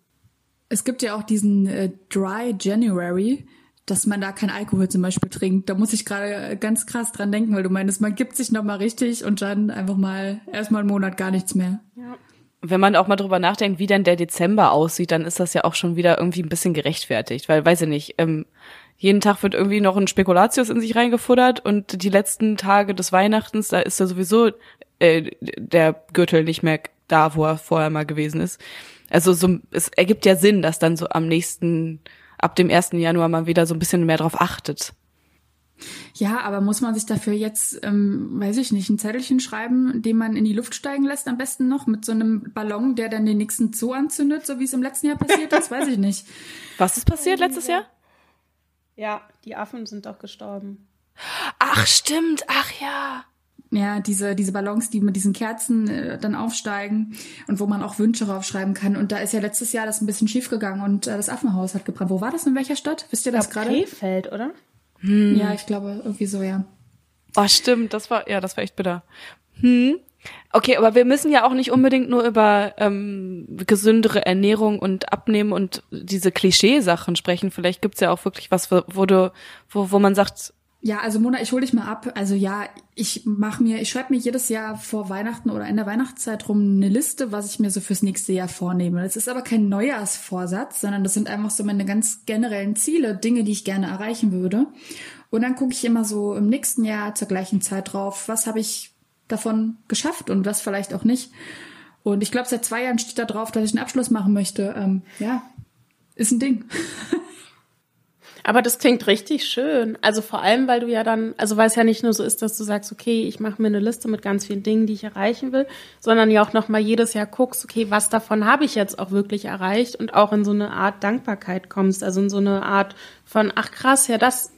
Speaker 1: Es gibt ja auch diesen äh, Dry January, dass man da kein Alkohol zum Beispiel trinkt. Da muss ich gerade ganz krass dran denken, weil du meinst, man gibt sich nochmal richtig und dann einfach mal erstmal einen Monat gar nichts mehr. Ja
Speaker 2: wenn man auch mal drüber nachdenkt, wie denn der Dezember aussieht, dann ist das ja auch schon wieder irgendwie ein bisschen gerechtfertigt, weil, weiß ich nicht, ähm, jeden Tag wird irgendwie noch ein Spekulatius in sich reingefuttert und die letzten Tage des Weihnachtens, da ist ja sowieso äh, der Gürtel nicht mehr da, wo er vorher mal gewesen ist. Also so, es ergibt ja Sinn, dass dann so am nächsten, ab dem ersten Januar man wieder so ein bisschen mehr drauf achtet.
Speaker 1: Ja, aber muss man sich dafür jetzt, ähm, weiß ich nicht, ein Zettelchen schreiben, den man in die Luft steigen lässt, am besten noch mit so einem Ballon, der dann den nächsten Zoo anzündet, so wie es im letzten Jahr passiert ist, weiß ich nicht.
Speaker 2: Was ist passiert letztes Jahr?
Speaker 3: Ja, die Affen sind doch gestorben.
Speaker 2: Ach, stimmt, ach ja.
Speaker 1: Ja, diese, diese Ballons, die mit diesen Kerzen äh, dann aufsteigen und wo man auch Wünsche raufschreiben kann. Und da ist ja letztes Jahr das ein bisschen schief gegangen und äh, das Affenhaus hat gebrannt. Wo war das? In welcher Stadt? Wisst ihr das gerade?
Speaker 3: Krefeld, oder?
Speaker 1: Hm. Ja, ich glaube, irgendwie so, ja.
Speaker 2: Oh, stimmt, das war, ja, das war echt bitter. Hm. Okay, aber wir müssen ja auch nicht unbedingt nur über ähm, gesündere Ernährung und Abnehmen und diese Klischeesachen sprechen. Vielleicht gibt's ja auch wirklich was, wo du, wo, wo man sagt,
Speaker 1: ja, also Mona, ich hole dich mal ab. Also ja, ich mache mir, ich schreibe mir jedes Jahr vor Weihnachten oder in der Weihnachtszeit rum eine Liste, was ich mir so fürs nächste Jahr vornehme. Das ist aber kein Neujahrsvorsatz, sondern das sind einfach so meine ganz generellen Ziele, Dinge, die ich gerne erreichen würde. Und dann gucke ich immer so im nächsten Jahr zur gleichen Zeit drauf, was habe ich davon geschafft und was vielleicht auch nicht. Und ich glaube, seit zwei Jahren steht da drauf, dass ich einen Abschluss machen möchte. Ähm, ja, ist ein Ding.
Speaker 3: Aber das klingt richtig schön. Also vor allem, weil du ja dann, also weil es ja nicht nur so ist, dass du sagst, okay, ich mache mir eine Liste mit ganz vielen Dingen, die ich erreichen will, sondern ja auch nochmal jedes Jahr guckst, okay, was davon habe ich jetzt auch wirklich erreicht und auch in so eine Art Dankbarkeit kommst, also in so eine Art von, ach krass, ja, das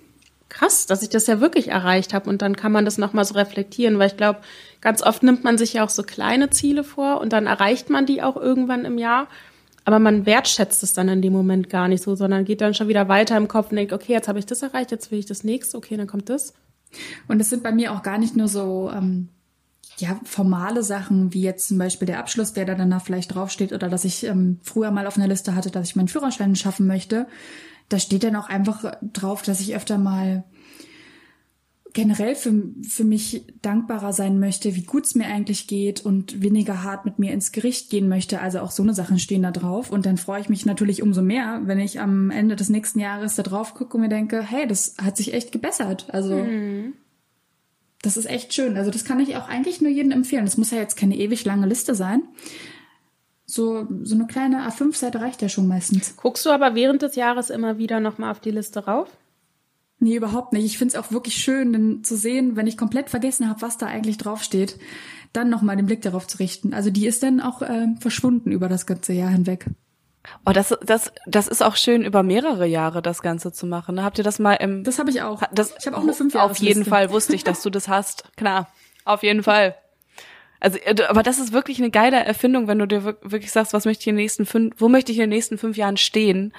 Speaker 3: krass, dass ich das ja wirklich erreicht habe. Und dann kann man das nochmal so reflektieren, weil ich glaube, ganz oft nimmt man sich ja auch so kleine Ziele vor und dann erreicht man die auch irgendwann im Jahr aber man wertschätzt es dann in dem Moment gar nicht so, sondern geht dann schon wieder weiter im Kopf und denkt, okay, jetzt habe ich das erreicht, jetzt will ich das nächste, okay, dann kommt das.
Speaker 1: Und es sind bei mir auch gar nicht nur so ähm, ja formale Sachen wie jetzt zum Beispiel der Abschluss, der da danach vielleicht draufsteht, oder dass ich ähm, früher mal auf einer Liste hatte, dass ich meinen Führerschein schaffen möchte. Da steht dann auch einfach drauf, dass ich öfter mal generell für, für mich dankbarer sein möchte, wie gut es mir eigentlich geht und weniger hart mit mir ins Gericht gehen möchte. Also auch so eine Sachen stehen da drauf. Und dann freue ich mich natürlich umso mehr, wenn ich am Ende des nächsten Jahres da drauf gucke und mir denke, hey, das hat sich echt gebessert. Also mhm. das ist echt schön. Also das kann ich auch eigentlich nur jedem empfehlen. Das muss ja jetzt keine ewig lange Liste sein. So, so eine kleine A5-Seite reicht ja schon meistens.
Speaker 3: Guckst du aber während des Jahres immer wieder nochmal auf die Liste rauf?
Speaker 1: Nee, überhaupt nicht. Ich finde es auch wirklich schön, denn zu sehen, wenn ich komplett vergessen habe, was da eigentlich draufsteht, dann nochmal den Blick darauf zu richten. Also die ist dann auch äh, verschwunden über das ganze Jahr hinweg.
Speaker 2: Oh, das, das, das ist auch schön, über mehrere Jahre das Ganze zu machen. Habt ihr das mal im.
Speaker 1: Das habe ich auch.
Speaker 2: Das, ich habe auch eine fünf Jahre. Auf jeden Fall wusste ich, dass du das hast. Klar. Auf jeden Fall. Also, äh, aber das ist wirklich eine geile Erfindung, wenn du dir wirklich sagst, was möchte ich in den nächsten fünf, wo möchte ich in den nächsten fünf Jahren stehen?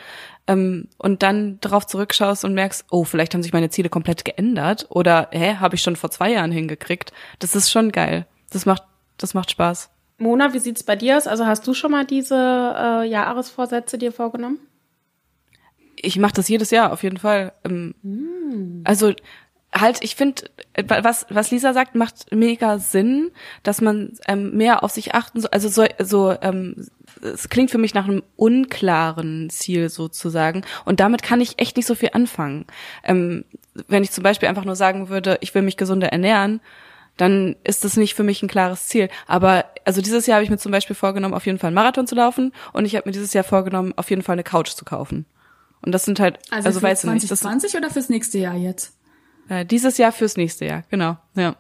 Speaker 2: Ähm, und dann darauf zurückschaust und merkst, oh, vielleicht haben sich meine Ziele komplett geändert oder hä, habe ich schon vor zwei Jahren hingekriegt. Das ist schon geil. Das macht, das macht Spaß.
Speaker 3: Mona, wie sieht's bei dir aus? Also hast du schon mal diese äh, Jahresvorsätze dir vorgenommen?
Speaker 2: Ich mache das jedes Jahr auf jeden Fall. Ähm, mm. Also halt, ich finde, was, was Lisa sagt, macht mega Sinn, dass man ähm, mehr auf sich achten soll. Also so, so ähm, es klingt für mich nach einem unklaren Ziel sozusagen. Und damit kann ich echt nicht so viel anfangen. Ähm, wenn ich zum Beispiel einfach nur sagen würde, ich will mich gesunder ernähren, dann ist das nicht für mich ein klares Ziel. Aber also dieses Jahr habe ich mir zum Beispiel vorgenommen, auf jeden Fall einen Marathon zu laufen und ich habe mir dieses Jahr vorgenommen, auf jeden Fall eine Couch zu kaufen. Und das sind halt,
Speaker 1: also, also weißt du nicht. 2020 oder fürs nächste Jahr jetzt?
Speaker 2: Äh, dieses Jahr fürs nächste Jahr, genau, ja.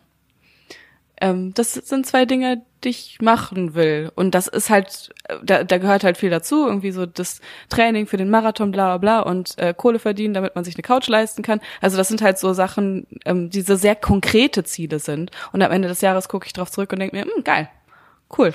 Speaker 2: Ähm, das sind zwei Dinge, die ich machen will. Und das ist halt, äh, da, da gehört halt viel dazu, irgendwie so das Training für den Marathon, bla bla bla und äh, Kohle verdienen, damit man sich eine Couch leisten kann. Also das sind halt so Sachen, ähm, die so sehr konkrete Ziele sind. Und am Ende des Jahres gucke ich drauf zurück und denke mir, hm, geil, Cool.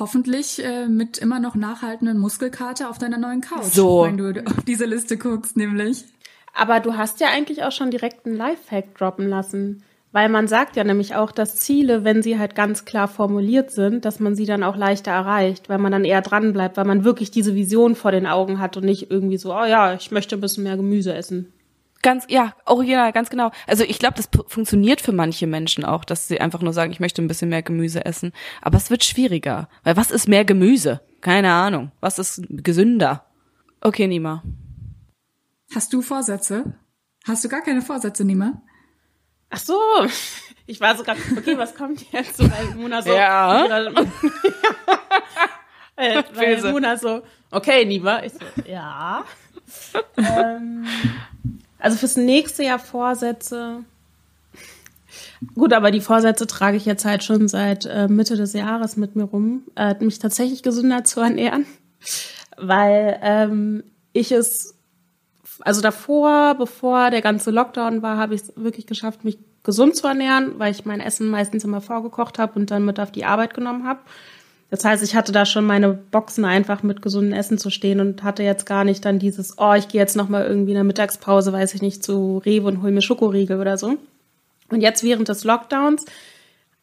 Speaker 1: Hoffentlich äh, mit immer noch nachhaltenden Muskelkater auf deiner neuen Couch,
Speaker 2: so.
Speaker 1: wenn du auf diese Liste guckst, nämlich.
Speaker 3: Aber du hast ja eigentlich auch schon direkt einen Lifehack droppen lassen. Weil man sagt ja nämlich auch, dass Ziele, wenn sie halt ganz klar formuliert sind, dass man sie dann auch leichter erreicht, weil man dann eher dran bleibt, weil man wirklich diese Vision vor den Augen hat und nicht irgendwie so, oh ja, ich möchte ein bisschen mehr Gemüse essen.
Speaker 2: Ganz, ja, original, ganz genau. Also ich glaube, das funktioniert für manche Menschen auch, dass sie einfach nur sagen, ich möchte ein bisschen mehr Gemüse essen. Aber es wird schwieriger. Weil was ist mehr Gemüse? Keine Ahnung. Was ist gesünder? Okay, Nima.
Speaker 1: Hast du Vorsätze? Hast du gar keine Vorsätze, Nima?
Speaker 3: Ach so, ich war so gerade, okay, was kommt jetzt so, weil Mona so,
Speaker 2: ja.
Speaker 3: äh, weil Mona so, okay, Nima, ich so, ja. ähm, also fürs nächste Jahr Vorsätze. Gut, aber die Vorsätze trage ich jetzt halt schon seit äh, Mitte des Jahres mit mir rum, äh, mich tatsächlich gesünder zu ernähren, weil ähm, ich es also davor, bevor der ganze Lockdown war, habe ich es wirklich geschafft, mich gesund zu ernähren, weil ich mein Essen meistens immer vorgekocht habe und dann mit auf die Arbeit genommen habe. Das heißt, ich hatte da schon meine Boxen einfach mit gesundem Essen zu stehen und hatte jetzt gar nicht dann dieses, oh, ich gehe jetzt noch mal irgendwie in der Mittagspause, weiß ich nicht, zu Rewe und hol mir Schokoriegel oder so. Und jetzt während des Lockdowns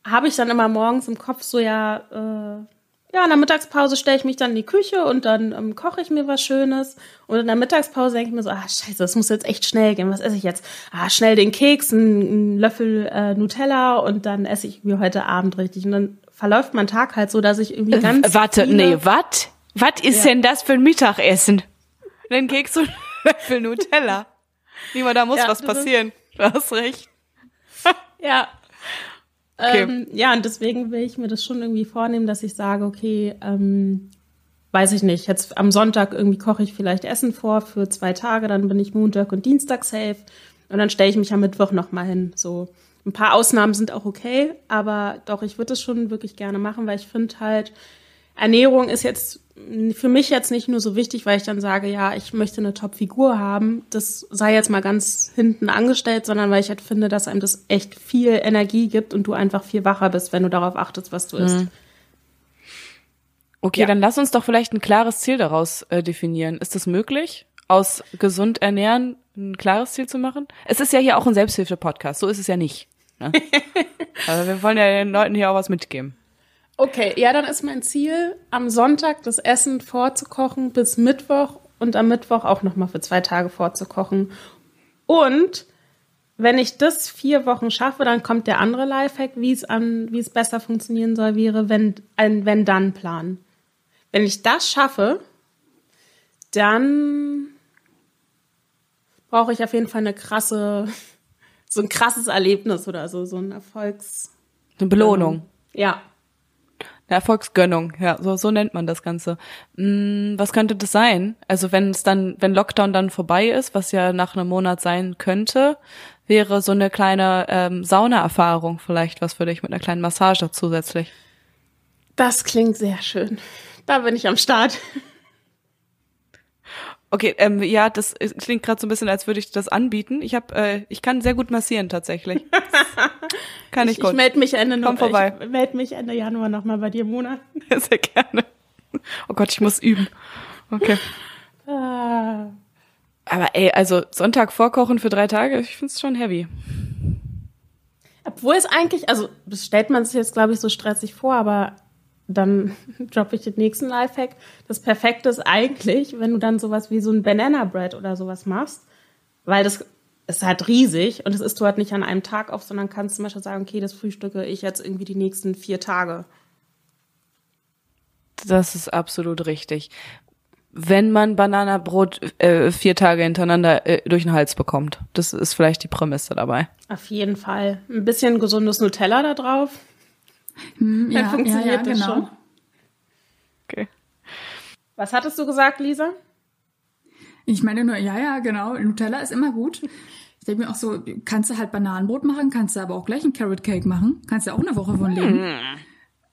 Speaker 3: habe ich dann immer morgens im Kopf so, ja, äh, ja, in der Mittagspause stelle ich mich dann in die Küche und dann ähm, koche ich mir was Schönes. Und in der Mittagspause denke ich mir so, ah, scheiße, das muss jetzt echt schnell gehen. Was esse ich jetzt? Ah, schnell den Keks, einen, Löffel äh, Nutella und dann esse ich mir heute Abend richtig. Und dann verläuft mein Tag halt so, dass ich irgendwie äh, ganz.
Speaker 2: Äh, warte, nee, was? Was ist ja. denn das für ein Mittagessen? Den Keks und Löffel Nutella. Lieber, da muss ja, was passieren. Du hast recht.
Speaker 3: ja, Ähm, ja, und deswegen will ich mir das schon irgendwie vornehmen, dass ich sage, okay, ähm, weiß ich nicht, jetzt am Sonntag irgendwie koche ich vielleicht Essen vor für zwei Tage, dann bin ich Montag und Dienstag safe und dann stelle ich mich am Mittwoch nochmal hin. So ein paar Ausnahmen sind auch okay, aber doch, ich würde es schon wirklich gerne machen, weil ich finde halt, Ernährung ist jetzt für mich jetzt nicht nur so wichtig, weil ich dann sage, ja, ich möchte eine Top-Figur haben. Das sei jetzt mal ganz hinten angestellt, sondern weil ich halt finde, dass einem das echt viel Energie gibt und du einfach viel wacher bist, wenn du darauf achtest, was du isst. Mhm.
Speaker 2: Okay, ja. dann lass uns doch vielleicht ein klares Ziel daraus äh, definieren. Ist das möglich, aus gesund ernähren ein klares Ziel zu machen? Es ist ja hier auch ein Selbsthilfe-Podcast, so ist es ja nicht. Ne? Aber wir wollen ja den Leuten hier auch was mitgeben.
Speaker 3: Okay, ja, dann ist mein Ziel, am Sonntag das Essen vorzukochen bis Mittwoch und am Mittwoch auch nochmal für zwei Tage vorzukochen. Und wenn ich das vier Wochen schaffe, dann kommt der andere Lifehack, wie es an, wie es besser funktionieren soll, wäre, wenn, ein Wenn-Dann-Plan. Wenn ich das schaffe, dann brauche ich auf jeden Fall eine krasse, so ein krasses Erlebnis oder so, so ein Erfolgs.
Speaker 2: Eine Belohnung.
Speaker 3: Ja.
Speaker 2: Eine Erfolgsgönnung, ja, so, so nennt man das Ganze. Hm, was könnte das sein? Also wenn es dann, wenn Lockdown dann vorbei ist, was ja nach einem Monat sein könnte, wäre so eine kleine ähm, Saunaerfahrung vielleicht was für dich mit einer kleinen Massage zusätzlich.
Speaker 3: Das klingt sehr schön. Da bin ich am Start.
Speaker 2: Okay, ähm, ja, das klingt gerade so ein bisschen, als würde ich das anbieten. Ich habe, äh, ich kann sehr gut massieren tatsächlich. kann ich, ich gut.
Speaker 3: Ich melde mich Ende
Speaker 2: Komm vorbei.
Speaker 3: Ich melde mich Ende Januar nochmal bei dir, Mona.
Speaker 2: sehr gerne. Oh Gott, ich muss üben. Okay. Ah. Aber ey, also Sonntag vorkochen für drei Tage, ich find's schon heavy.
Speaker 3: Obwohl es eigentlich, also das stellt man sich jetzt, glaube ich, so stressig vor, aber dann droppe ich den nächsten Lifehack. Das Perfekte ist eigentlich, wenn du dann sowas wie so ein Banana Bread oder sowas machst, weil das ist halt riesig und das isst du halt nicht an einem Tag auf, sondern kannst zum Beispiel sagen, okay, das frühstücke ich jetzt irgendwie die nächsten vier Tage.
Speaker 2: Das ist absolut richtig. Wenn man Bananabrot äh, vier Tage hintereinander äh, durch den Hals bekommt. Das ist vielleicht die Prämisse dabei.
Speaker 3: Auf jeden Fall. Ein bisschen gesundes Nutella da drauf.
Speaker 1: Hm, ja, funktioniert ja, ja, das genau. schon.
Speaker 2: Okay.
Speaker 3: Was hattest du gesagt, Lisa?
Speaker 1: Ich meine nur, ja, ja, genau. Nutella ist immer gut. Ich denke mir auch so, kannst du halt Bananenbrot machen, kannst du aber auch gleich ein Carrot Cake machen. Kannst du auch eine Woche von leben. Hm.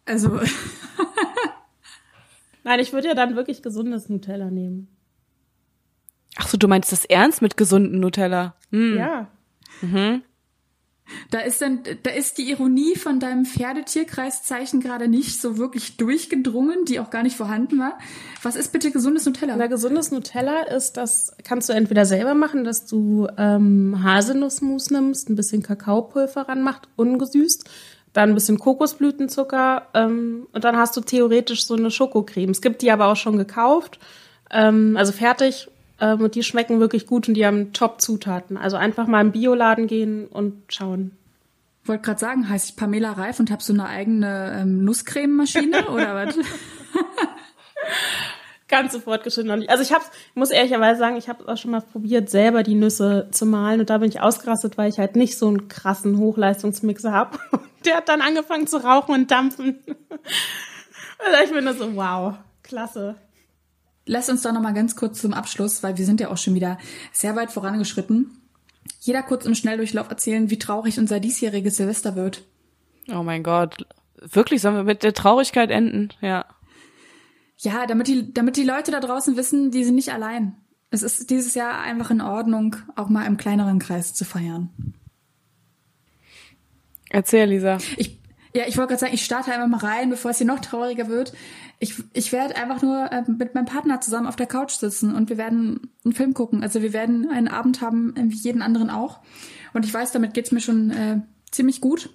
Speaker 1: Also.
Speaker 3: Nein, ich würde ja dann wirklich gesundes Nutella nehmen.
Speaker 2: Ach so, du meinst das ernst mit gesunden Nutella?
Speaker 3: Hm. Ja.
Speaker 2: Mhm.
Speaker 1: Da ist dann, da ist die Ironie von deinem Pferdetierkreiszeichen gerade nicht so wirklich durchgedrungen, die auch gar nicht vorhanden war. Was ist bitte gesundes Nutella?
Speaker 3: Na, gesundes Nutella ist, das kannst du entweder selber machen, dass du ähm, Haselnussmus nimmst, ein bisschen Kakaopulver ranmacht, ungesüßt, dann ein bisschen Kokosblütenzucker ähm, und dann hast du theoretisch so eine Schokocreme. Es gibt die aber auch schon gekauft, ähm, also fertig ähm, und die schmecken wirklich gut und die haben Top-Zutaten. Also einfach mal im Bioladen gehen und schauen.
Speaker 1: Ich wollte gerade sagen, heiße ich Pamela Reif und habe so eine eigene ähm, Nusscrememaschine oder was?
Speaker 3: Ganz so fortgeschritten noch nicht. Also ich hab's, muss ehrlicherweise sagen, ich habe auch schon mal probiert, selber die Nüsse zu malen und da bin ich ausgerastet, weil ich halt nicht so einen krassen Hochleistungsmixer habe. Der hat dann angefangen zu rauchen und dampfen. Also ich bin nur so, wow, klasse.
Speaker 1: Lass uns doch noch mal ganz kurz zum Abschluss, weil wir sind ja auch schon wieder sehr weit vorangeschritten. Jeder kurz im Schnelldurchlauf erzählen, wie traurig unser diesjähriges Silvester wird.
Speaker 2: Oh mein Gott. Wirklich, sollen wir mit der Traurigkeit enden? Ja.
Speaker 1: Ja, damit die, damit die Leute da draußen wissen, die sind nicht allein. Es ist dieses Jahr einfach in Ordnung, auch mal im kleineren Kreis zu feiern.
Speaker 2: Erzähl, Lisa.
Speaker 1: Ich, ja, ich wollte gerade sagen, ich starte einfach mal rein, bevor es hier noch trauriger wird. Ich, ich werde einfach nur äh, mit meinem Partner zusammen auf der Couch sitzen und wir werden einen Film gucken. Also wir werden einen Abend haben, wie jeden anderen auch. Und ich weiß, damit geht's mir schon äh, ziemlich gut.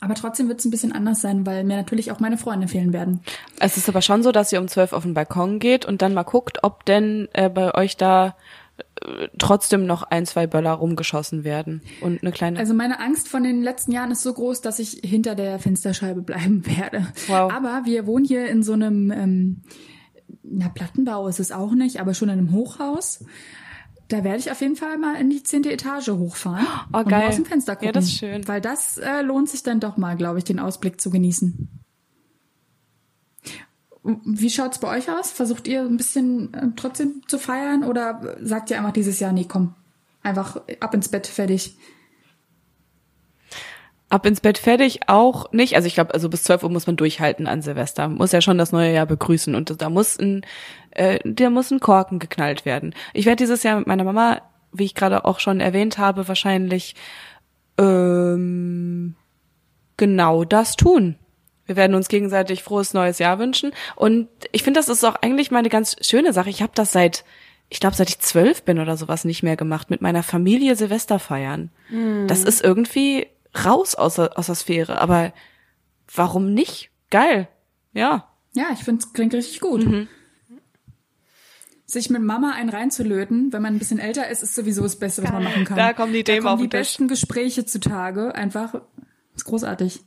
Speaker 1: Aber trotzdem wird es ein bisschen anders sein, weil mir natürlich auch meine Freunde fehlen werden.
Speaker 2: Es ist aber schon so, dass ihr um zwölf auf den Balkon geht und dann mal guckt, ob denn äh, bei euch da trotzdem noch ein, zwei Böller rumgeschossen werden und eine kleine.
Speaker 1: Also meine Angst von den letzten Jahren ist so groß, dass ich hinter der Fensterscheibe bleiben werde.
Speaker 2: Wow.
Speaker 1: Aber wir wohnen hier in so einem, ähm, na Plattenbau ist es auch nicht, aber schon in einem Hochhaus. Da werde ich auf jeden Fall mal in die zehnte Etage hochfahren
Speaker 2: oh, und geil.
Speaker 1: aus dem Fenster gucken.
Speaker 2: Ja, das ist schön.
Speaker 1: Weil das äh, lohnt sich dann doch mal, glaube ich, den Ausblick zu genießen. Wie schaut's bei euch aus? Versucht ihr ein bisschen äh, trotzdem zu feiern oder sagt ihr einfach dieses Jahr, nee, komm, einfach ab ins Bett, fertig?
Speaker 2: Ab ins Bett fertig auch nicht. Also ich glaube, also bis 12 Uhr muss man durchhalten an Silvester. Muss ja schon das neue Jahr begrüßen und da muss ein, äh, da muss ein Korken geknallt werden. Ich werde dieses Jahr mit meiner Mama, wie ich gerade auch schon erwähnt habe, wahrscheinlich ähm, genau das tun. Wir werden uns gegenseitig frohes neues Jahr wünschen. Und ich finde, das ist auch eigentlich mal eine ganz schöne Sache. Ich habe das seit, ich glaube, seit ich zwölf bin oder sowas nicht mehr gemacht, mit meiner Familie Silvester feiern. Mm. Das ist irgendwie raus aus der, aus der Sphäre. Aber warum nicht? Geil. Ja.
Speaker 1: Ja, ich finde es klingt richtig gut. Mhm. Sich mit Mama einen reinzulöten, wenn man ein bisschen älter ist, ist sowieso das Beste, was man machen kann.
Speaker 2: Da kommen die Themen da kommen
Speaker 1: auf die besten Gespräche zutage. Einfach, ist großartig.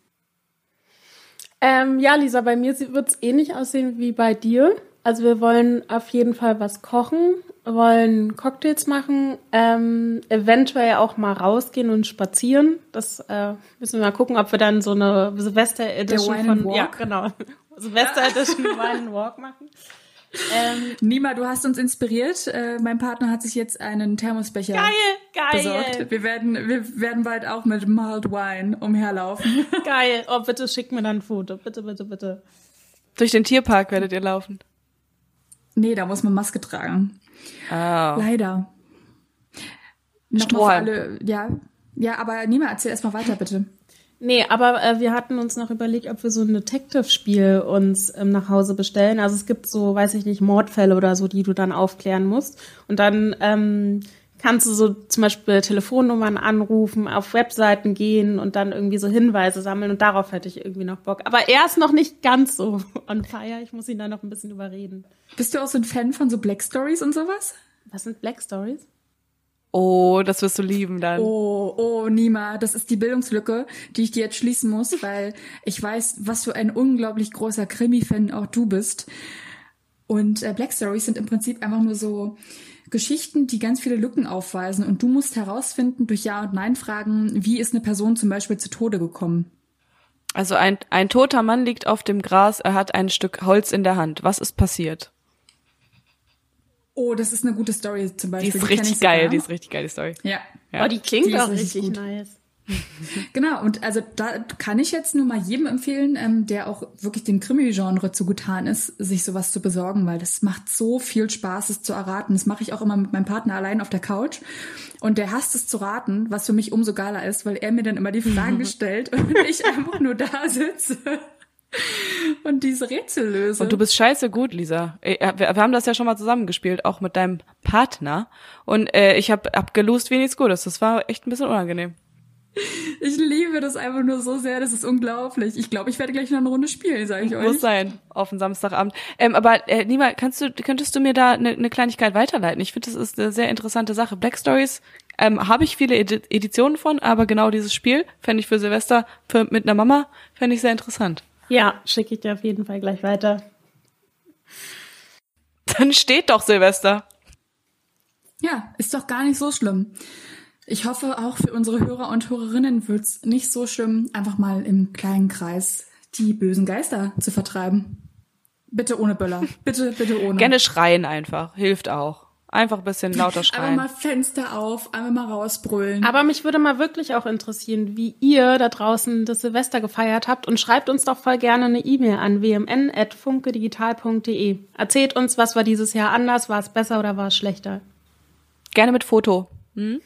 Speaker 3: Ähm, ja, Lisa, bei mir wird es ähnlich aussehen wie bei dir. Also wir wollen auf jeden Fall was kochen, wollen Cocktails machen, ähm, eventuell auch mal rausgehen und spazieren. Das äh, müssen wir mal gucken, ob wir dann so eine Silvester Edition von ja genau Silvester Edition Wine Walk machen.
Speaker 1: Ähm, Nima, du hast uns inspiriert. Äh, mein Partner hat sich jetzt einen Thermosbecher
Speaker 3: geil, geil.
Speaker 1: besorgt. Wir werden, wir werden bald auch mit Mild Wine umherlaufen.
Speaker 3: Geil. Oh, bitte schick mir dann ein Foto. Bitte, bitte, bitte.
Speaker 2: Durch den Tierpark werdet ihr laufen.
Speaker 1: Nee, da muss man Maske tragen.
Speaker 2: Oh.
Speaker 1: Leider.
Speaker 2: Strohhalm.
Speaker 1: Alle, ja, ja, aber Nima, erzähl erstmal weiter, bitte.
Speaker 3: Nee, aber äh, wir hatten uns noch überlegt, ob wir so ein Detective-Spiel uns ähm, nach Hause bestellen. Also es gibt so, weiß ich nicht, Mordfälle oder so, die du dann aufklären musst. Und dann ähm, kannst du so zum Beispiel Telefonnummern anrufen, auf Webseiten gehen und dann irgendwie so Hinweise sammeln. Und darauf hätte ich irgendwie noch Bock. Aber er ist noch nicht ganz so on fire. Ich muss ihn da noch ein bisschen überreden.
Speaker 1: Bist du auch so ein Fan von so Black Stories und sowas?
Speaker 3: Was sind Black Stories?
Speaker 2: Oh, das wirst du lieben dann.
Speaker 1: Oh, oh, Nima, das ist die Bildungslücke, die ich dir jetzt schließen muss, weil ich weiß, was für ein unglaublich großer Krimi-Fan auch du bist. Und äh, Black Stories sind im Prinzip einfach nur so Geschichten, die ganz viele Lücken aufweisen und du musst herausfinden durch Ja und Nein Fragen, wie ist eine Person zum Beispiel zu Tode gekommen.
Speaker 2: Also ein, ein toter Mann liegt auf dem Gras, er hat ein Stück Holz in der Hand. Was ist passiert?
Speaker 1: Oh, das ist eine gute Story zum Beispiel.
Speaker 2: Die ist die richtig geil, sogar. die ist richtig geil, die Story.
Speaker 1: Ja.
Speaker 3: ja. Oh, die klingt die auch richtig, richtig nice.
Speaker 1: genau, und also da kann ich jetzt nur mal jedem empfehlen, ähm, der auch wirklich dem Krimi-Genre zugetan ist, sich sowas zu besorgen, weil das macht so viel Spaß, es zu erraten. Das mache ich auch immer mit meinem Partner allein auf der Couch. Und der hasst es zu raten, was für mich umso geiler ist, weil er mir dann immer die Fragen stellt und ich einfach nur da sitze und diese Rätsel löse.
Speaker 2: Und du bist scheiße gut, Lisa. Äh, wir, wir haben das ja schon mal zusammengespielt, auch mit deinem Partner. Und äh, ich habe abgelost, wie nichts Gutes. Das war echt ein bisschen unangenehm.
Speaker 1: Ich liebe das einfach nur so sehr, das ist unglaublich. Ich glaube, ich werde gleich noch eine Runde spielen, sage ich euch.
Speaker 2: Muss sein, auf den Samstagabend. Ähm, aber äh, Nima, kannst du, könntest du mir da eine ne Kleinigkeit weiterleiten? Ich finde, das ist eine sehr interessante Sache. Black Stories ähm, habe ich viele Edi Editionen von, aber genau dieses Spiel fände ich für Silvester für, mit einer Mama, fände ich sehr interessant.
Speaker 3: Ja, schicke ich dir auf jeden Fall gleich weiter.
Speaker 2: Dann steht doch Silvester.
Speaker 1: Ja, ist doch gar nicht so schlimm. Ich hoffe, auch für unsere Hörer und Hörerinnen wird's nicht so schlimm, einfach mal im kleinen Kreis die bösen Geister zu vertreiben. Bitte ohne Böller. Bitte, bitte ohne.
Speaker 2: Gerne schreien einfach. Hilft auch. Einfach ein bisschen lauter schreien.
Speaker 1: Einfach mal Fenster auf, einmal mal rausbrüllen.
Speaker 3: Aber mich würde mal wirklich auch interessieren, wie ihr da draußen das Silvester gefeiert habt und schreibt uns doch voll gerne eine E-Mail an wmn.funkedigital.de. Erzählt uns, was war dieses Jahr anders, war es besser oder war es schlechter?
Speaker 2: Gerne mit Foto. Hm?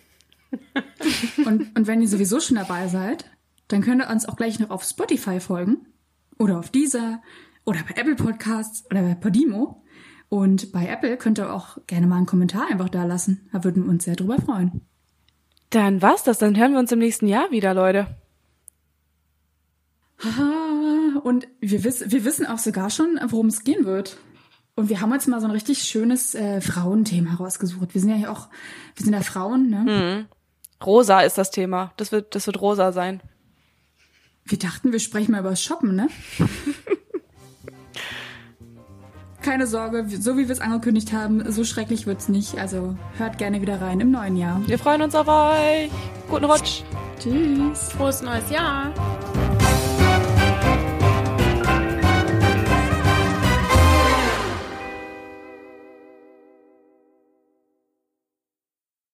Speaker 1: und, und wenn ihr sowieso schon dabei seid, dann könnt ihr uns auch gleich noch auf Spotify folgen oder auf dieser oder bei Apple Podcasts oder bei Podimo. Und bei Apple könnt ihr auch gerne mal einen Kommentar einfach da lassen. Da würden wir uns sehr drüber freuen.
Speaker 2: Dann war's das. Dann hören wir uns im nächsten Jahr wieder, Leute.
Speaker 1: Und wir, wissen, wir wissen auch sogar schon, worum es gehen wird. Und wir haben uns mal so ein richtig schönes äh, Frauenthema rausgesucht. Wir sind ja hier auch, wir sind ja Frauen, ne?
Speaker 2: Mhm. Rosa ist das Thema. Das wird, das wird rosa sein.
Speaker 1: Wir dachten, wir sprechen mal über Shoppen, ne? keine Sorge, so wie wir es angekündigt haben, so schrecklich wird's nicht. Also hört gerne wieder rein im neuen Jahr.
Speaker 2: Wir freuen uns auf euch. Guten Rutsch.
Speaker 1: Tschüss.
Speaker 3: Frohes neues Jahr.